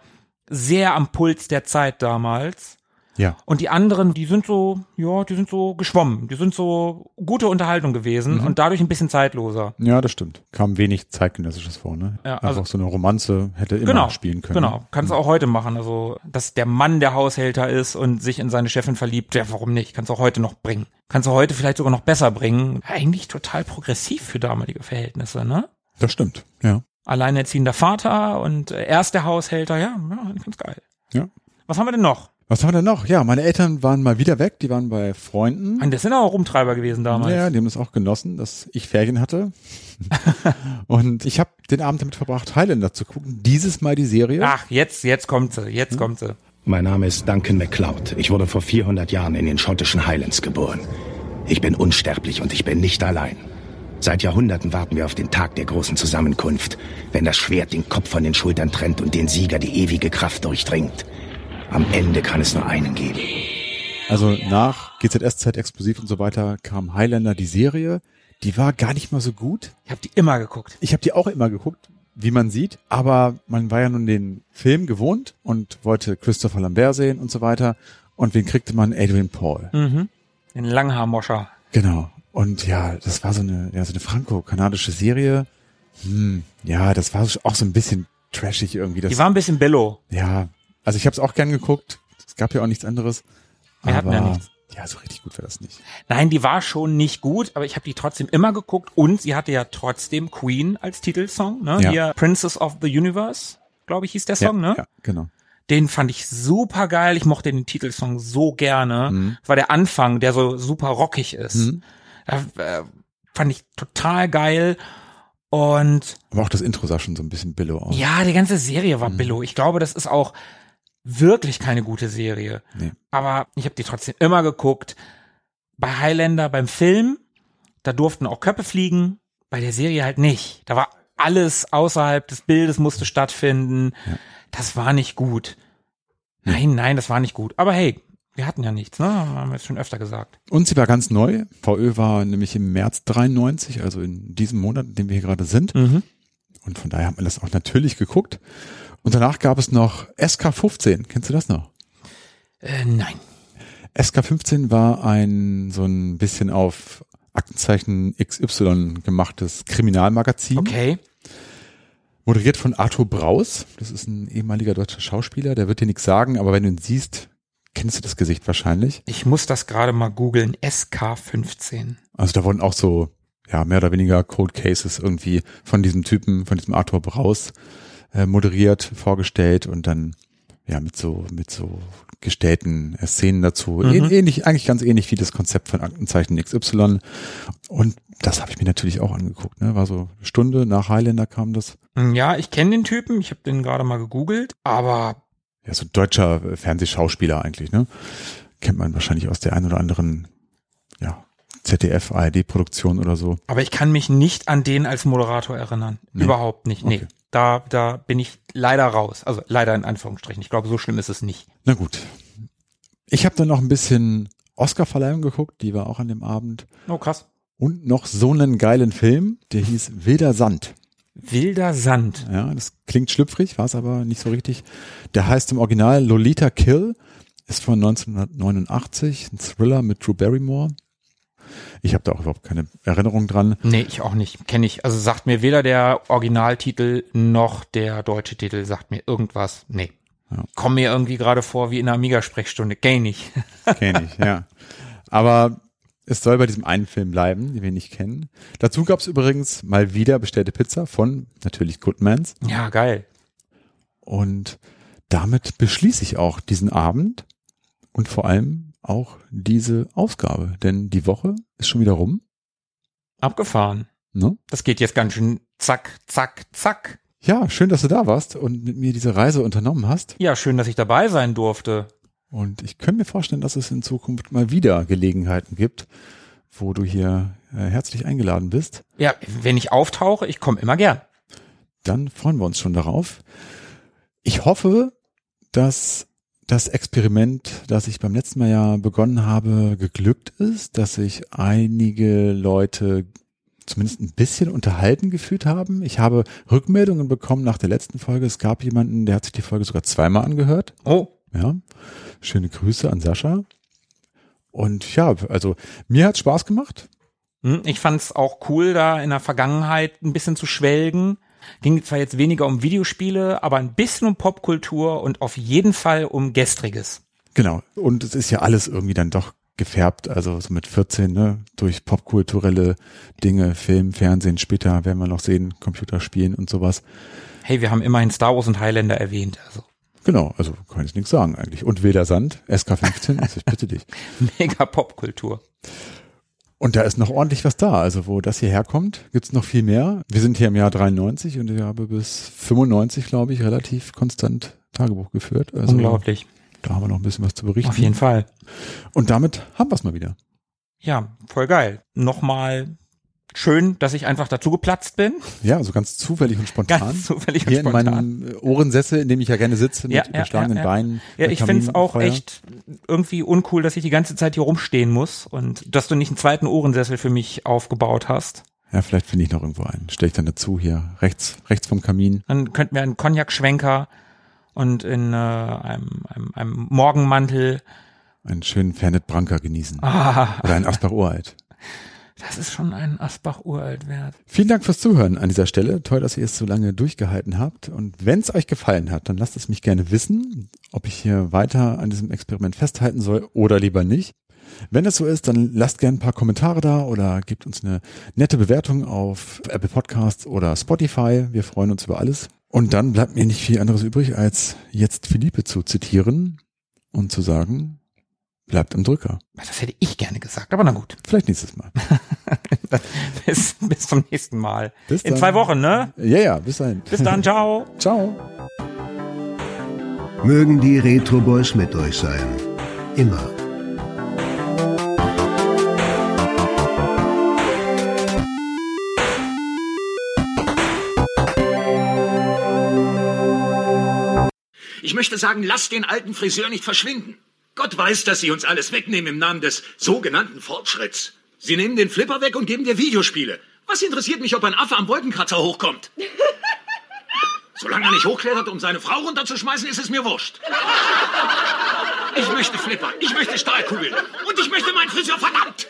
Speaker 1: sehr am Puls der Zeit damals.
Speaker 2: Ja.
Speaker 1: Und die anderen, die sind so, ja, die sind so geschwommen. Die sind so gute Unterhaltung gewesen
Speaker 2: Mhm.
Speaker 1: und dadurch ein bisschen zeitloser.
Speaker 2: Ja, das stimmt. Kam wenig zeitgenössisches vor, ne?
Speaker 1: Ja, also-
Speaker 2: so eine Romanze hätte immer
Speaker 1: genau,
Speaker 2: spielen können. Mhm.
Speaker 1: Genau, kannst du auch heute machen. Also, dass der Mann der Haushälter ist und sich in seine Chefin verliebt, ja, warum nicht? Kannst du auch heute noch bringen. Kannst du heute vielleicht sogar noch besser bringen. Eigentlich total progressiv für damalige Verhältnisse, ne?
Speaker 2: Das stimmt, ja.
Speaker 1: Alleinerziehender Vater und äh, erster Haushälter, ja, ja, ganz geil.
Speaker 2: Ja.
Speaker 1: Was haben wir denn noch?
Speaker 2: Was haben wir denn noch? Ja, meine Eltern waren mal wieder weg, die waren bei Freunden.
Speaker 1: Ah, Das sind auch Rumtreiber gewesen damals.
Speaker 2: Ja, die haben das auch genossen, dass ich Ferien hatte. und ich habe den Abend damit verbracht, Highlander zu gucken. Dieses Mal die Serie.
Speaker 1: Ach, jetzt, jetzt kommt sie,
Speaker 2: Hm?
Speaker 1: jetzt kommt sie.
Speaker 11: Mein Name ist Duncan MacLeod. Ich wurde vor 400 Jahren in den schottischen Highlands geboren. Ich bin unsterblich und ich bin nicht allein. Seit Jahrhunderten warten wir auf den Tag der großen Zusammenkunft, wenn das Schwert den Kopf von den Schultern trennt und den Sieger die ewige Kraft durchdringt. Am Ende kann es nur einen geben.
Speaker 2: Also nach GZSZ Explosiv und so weiter kam Highlander die Serie. Die war gar nicht mal so gut.
Speaker 1: Ich habe die immer geguckt.
Speaker 2: Ich habe die auch immer geguckt, wie man sieht. Aber man war ja nun den Film gewohnt und wollte Christopher Lambert sehen und so weiter. Und wen kriegte man? Adrian Paul.
Speaker 1: Mhm. Den Langhaarmoscher.
Speaker 2: Genau. Und ja, das war so eine, ja, so eine franco-kanadische Serie. Hm, ja, das war auch so ein bisschen trashig irgendwie. Das,
Speaker 1: Die war ein bisschen bello.
Speaker 2: ja, also ich habe es auch gern geguckt. Es gab ja auch nichts anderes.
Speaker 1: Wir hatten ja nichts.
Speaker 2: Ja, so richtig gut war das nicht.
Speaker 1: Nein, die war schon nicht gut, aber ich habe die trotzdem immer geguckt und sie hatte ja trotzdem Queen als Titelsong, ne?
Speaker 2: Ja.
Speaker 1: Hier Princess of the Universe, glaube ich, hieß der Song,
Speaker 2: ja,
Speaker 1: ne?
Speaker 2: Ja, genau.
Speaker 1: Den fand ich super geil. Ich mochte den Titelsong so gerne.
Speaker 2: Mhm.
Speaker 1: Das war der Anfang, der so super rockig ist.
Speaker 2: Mhm.
Speaker 1: Da, äh, fand ich total geil. Und
Speaker 2: Aber auch das Intro sah schon so ein bisschen billow aus.
Speaker 1: ja, die ganze Serie
Speaker 2: Mhm.
Speaker 1: war Billo. Ich glaube, das ist auch wirklich keine gute Serie.
Speaker 2: Nee.
Speaker 1: Aber ich habe die trotzdem immer geguckt. Bei Highlander, beim Film, da durften auch Köpfe fliegen. Bei der Serie halt nicht. Da war alles außerhalb des Bildes musste stattfinden. Das war nicht gut. Nein, nein, das war nicht gut. Aber hey, wir hatten ja nichts, ne? Haben wir jetzt schon öfter gesagt.
Speaker 2: Und sie war ganz neu. VÖ war nämlich im März 93, also in diesem Monat, in dem wir hier gerade sind.
Speaker 1: Mhm.
Speaker 2: Und von daher hat man das auch natürlich geguckt. Und danach gab es noch SK15. Kennst du das noch?
Speaker 1: Äh, nein.
Speaker 2: SK15 war ein so ein bisschen auf Aktenzeichen XY gemachtes Kriminalmagazin.
Speaker 1: Okay.
Speaker 2: Moderiert von Arthur Braus. Das ist ein ehemaliger deutscher Schauspieler. Der wird dir nichts sagen, aber wenn du ihn siehst, kennst du das Gesicht wahrscheinlich.
Speaker 1: Ich muss das gerade mal googeln. SK15.
Speaker 2: Also da wurden auch so, ja, mehr oder weniger Cold Cases irgendwie von diesem Typen, von diesem Arthur Braus äh, moderiert, vorgestellt und dann ja mit so mit so gestellten äh, Szenen dazu.
Speaker 1: Mhm.
Speaker 2: Ähn- Ähnlich, eigentlich ganz ähnlich wie das Konzept von Aktenzeichen XY. Und das habe ich mir natürlich auch angeguckt. Ne? War so eine Stunde nach Highlander kam das.
Speaker 1: Ja, ich kenne den Typen. Ich habe den gerade mal gegoogelt. Aber
Speaker 2: Ja, so deutscher äh, Fernsehschauspieler eigentlich. Ne? Kennt man wahrscheinlich aus der einen oder anderen ZDF, ARD-Produktion oder so.
Speaker 1: Aber ich kann mich nicht an den als Moderator erinnern.
Speaker 2: Nee.
Speaker 1: Überhaupt nicht. Nee.
Speaker 2: Okay.
Speaker 1: Da, da bin ich leider raus. Also leider in Anführungsstrichen. Ich glaube, so schlimm ist es nicht.
Speaker 2: Na gut. Ich habe dann noch ein bisschen Oscar-Verleihung geguckt, die war auch an dem Abend.
Speaker 1: Oh, krass.
Speaker 2: Und noch so einen geilen Film, der hieß Wilder Sand.
Speaker 1: Wilder Sand.
Speaker 2: Ja, das klingt schlüpfrig, war es aber nicht so richtig. Der heißt im Original Lolita Kill, ist von 1989, ein Thriller mit Drew Barrymore. Ich habe da auch überhaupt keine Erinnerung dran.
Speaker 1: Nee, ich auch nicht. Kenne ich. Also sagt mir weder der Originaltitel noch der deutsche Titel sagt mir irgendwas. Nee.
Speaker 2: Ja.
Speaker 1: Komm mir irgendwie gerade vor wie in einer Amiga-Sprechstunde. Gay nicht.
Speaker 2: Kenn ich, ja. Aber es soll bei diesem einen Film bleiben, den wir nicht kennen. Dazu gab es übrigens mal wieder bestellte Pizza von natürlich Goodmans.
Speaker 1: ja, geil.
Speaker 2: Und damit beschließe ich auch diesen Abend und vor allem auch diese Ausgabe. Denn die Woche ist schon wieder rum.
Speaker 1: Abgefahren.
Speaker 2: Ne?
Speaker 1: Das geht jetzt ganz schön zack, zack, zack.
Speaker 2: Ja, schön, dass du da warst und mit mir diese Reise unternommen hast.
Speaker 1: Ja, schön, dass ich dabei sein durfte.
Speaker 2: Und ich könnte mir vorstellen, dass es in Zukunft mal wieder Gelegenheiten gibt, wo du hier äh, herzlich eingeladen bist.
Speaker 1: Ja, wenn ich auftauche, ich komme immer gern.
Speaker 2: Dann freuen wir uns schon darauf. Ich hoffe, dass das Experiment, das ich beim letzten Mal ja begonnen habe, geglückt ist, dass sich einige Leute zumindest ein bisschen unterhalten gefühlt haben. Ich habe Rückmeldungen bekommen nach der letzten Folge. Es gab jemanden, der hat sich die Folge sogar zweimal angehört.
Speaker 1: Oh,
Speaker 2: Ja, schöne Grüße an Sascha. Und ja, also mir hat's Spaß gemacht.
Speaker 1: Hm, Ich fand es auch cool, da in der Vergangenheit ein bisschen zu schwelgen. Ging zwar jetzt weniger um Videospiele, aber ein bisschen um Popkultur und auf jeden Fall um Gestriges.
Speaker 2: Genau. Und es ist ja alles irgendwie dann doch gefärbt, also so mit 14, ne, durch popkulturelle Dinge, Film, Fernsehen, später werden wir noch sehen, Computerspielen und sowas.
Speaker 1: Hey, wir haben immerhin Star Wars und Highlander erwähnt. Also
Speaker 2: Genau, also kann ich nichts sagen eigentlich. Und Wilder Sand, SK15, also ich bitte dich.
Speaker 1: mega Popkultur.
Speaker 2: Und da ist noch ordentlich was da. Also wo das hierher kommt, gibt's noch viel mehr. Wir sind hier im Jahr 93 und ich habe bis 95, glaube ich, relativ konstant Tagebuch geführt. Also
Speaker 1: Unglaublich.
Speaker 2: Da haben wir noch ein bisschen was zu berichten.
Speaker 1: Auf jeden Fall.
Speaker 2: Und damit haben wir's mal wieder.
Speaker 1: Ja, voll geil. Nochmal schön, dass ich einfach dazu geplatzt bin.
Speaker 2: Ja, so ganz zufällig und spontan.
Speaker 1: Ganz zufällig und
Speaker 2: Hier
Speaker 1: spontan.
Speaker 2: in meinem Ohrensessel, in dem ich ja gerne sitze, mit überschlagenen
Speaker 1: ja, ja.
Speaker 2: Beinen.
Speaker 1: Ja, ich finde es auch echt irgendwie uncool, dass ich die ganze Zeit hier rumstehen muss und dass du nicht einen zweiten Ohrensessel für mich aufgebaut hast.
Speaker 2: Ja, vielleicht finde ich noch irgendwo einen. Stell ich dann dazu hier, rechts, rechts vom Kamin.
Speaker 1: Dann könnten wir einen Cognac-Schwenker und in äh, einem, einem, einem Morgenmantel.
Speaker 2: Einen schönen Fernet Branca genießen.
Speaker 1: Ah.
Speaker 2: Oder ein Asbach Uralt.
Speaker 1: Das ist schon ein Asbach uralt wert.
Speaker 2: Vielen Dank fürs Zuhören an dieser Stelle. Toll, dass ihr es so lange durchgehalten habt. Und wenn es euch gefallen hat, dann lasst es mich gerne wissen, ob ich hier weiter an diesem Experiment festhalten soll oder lieber nicht. Wenn es so ist, dann lasst gerne ein paar Kommentare da oder gebt uns eine nette Bewertung auf Apple Podcasts oder Spotify. Wir freuen uns über alles. Und dann bleibt mir nicht viel anderes übrig, als jetzt Philippe zu zitieren und zu sagen, bleibt im Drücker.
Speaker 1: Das hätte ich gerne gesagt, aber na gut.
Speaker 2: Vielleicht nächstes Mal.
Speaker 1: bis, bis zum nächsten Mal.
Speaker 2: Bis
Speaker 1: In
Speaker 2: dann.
Speaker 1: zwei Wochen, ne?
Speaker 2: Ja, ja, bis dahin.
Speaker 1: Bis dann, ciao.
Speaker 2: Ciao.
Speaker 3: Mögen die Retro Boys mit euch sein. Immer.
Speaker 12: Ich möchte sagen, lasst den alten Friseur nicht verschwinden. Gott weiß, dass Sie uns alles wegnehmen im Namen des sogenannten Fortschritts. Sie nehmen den Flipper weg und geben dir Videospiele. Was interessiert mich, ob ein Affe am Wolkenkratzer hochkommt? Solange er nicht hochklettert, um seine Frau runterzuschmeißen, ist es mir wurscht. Ich möchte Flipper, ich möchte Stahlkugeln und ich möchte meinen Friseur verdammt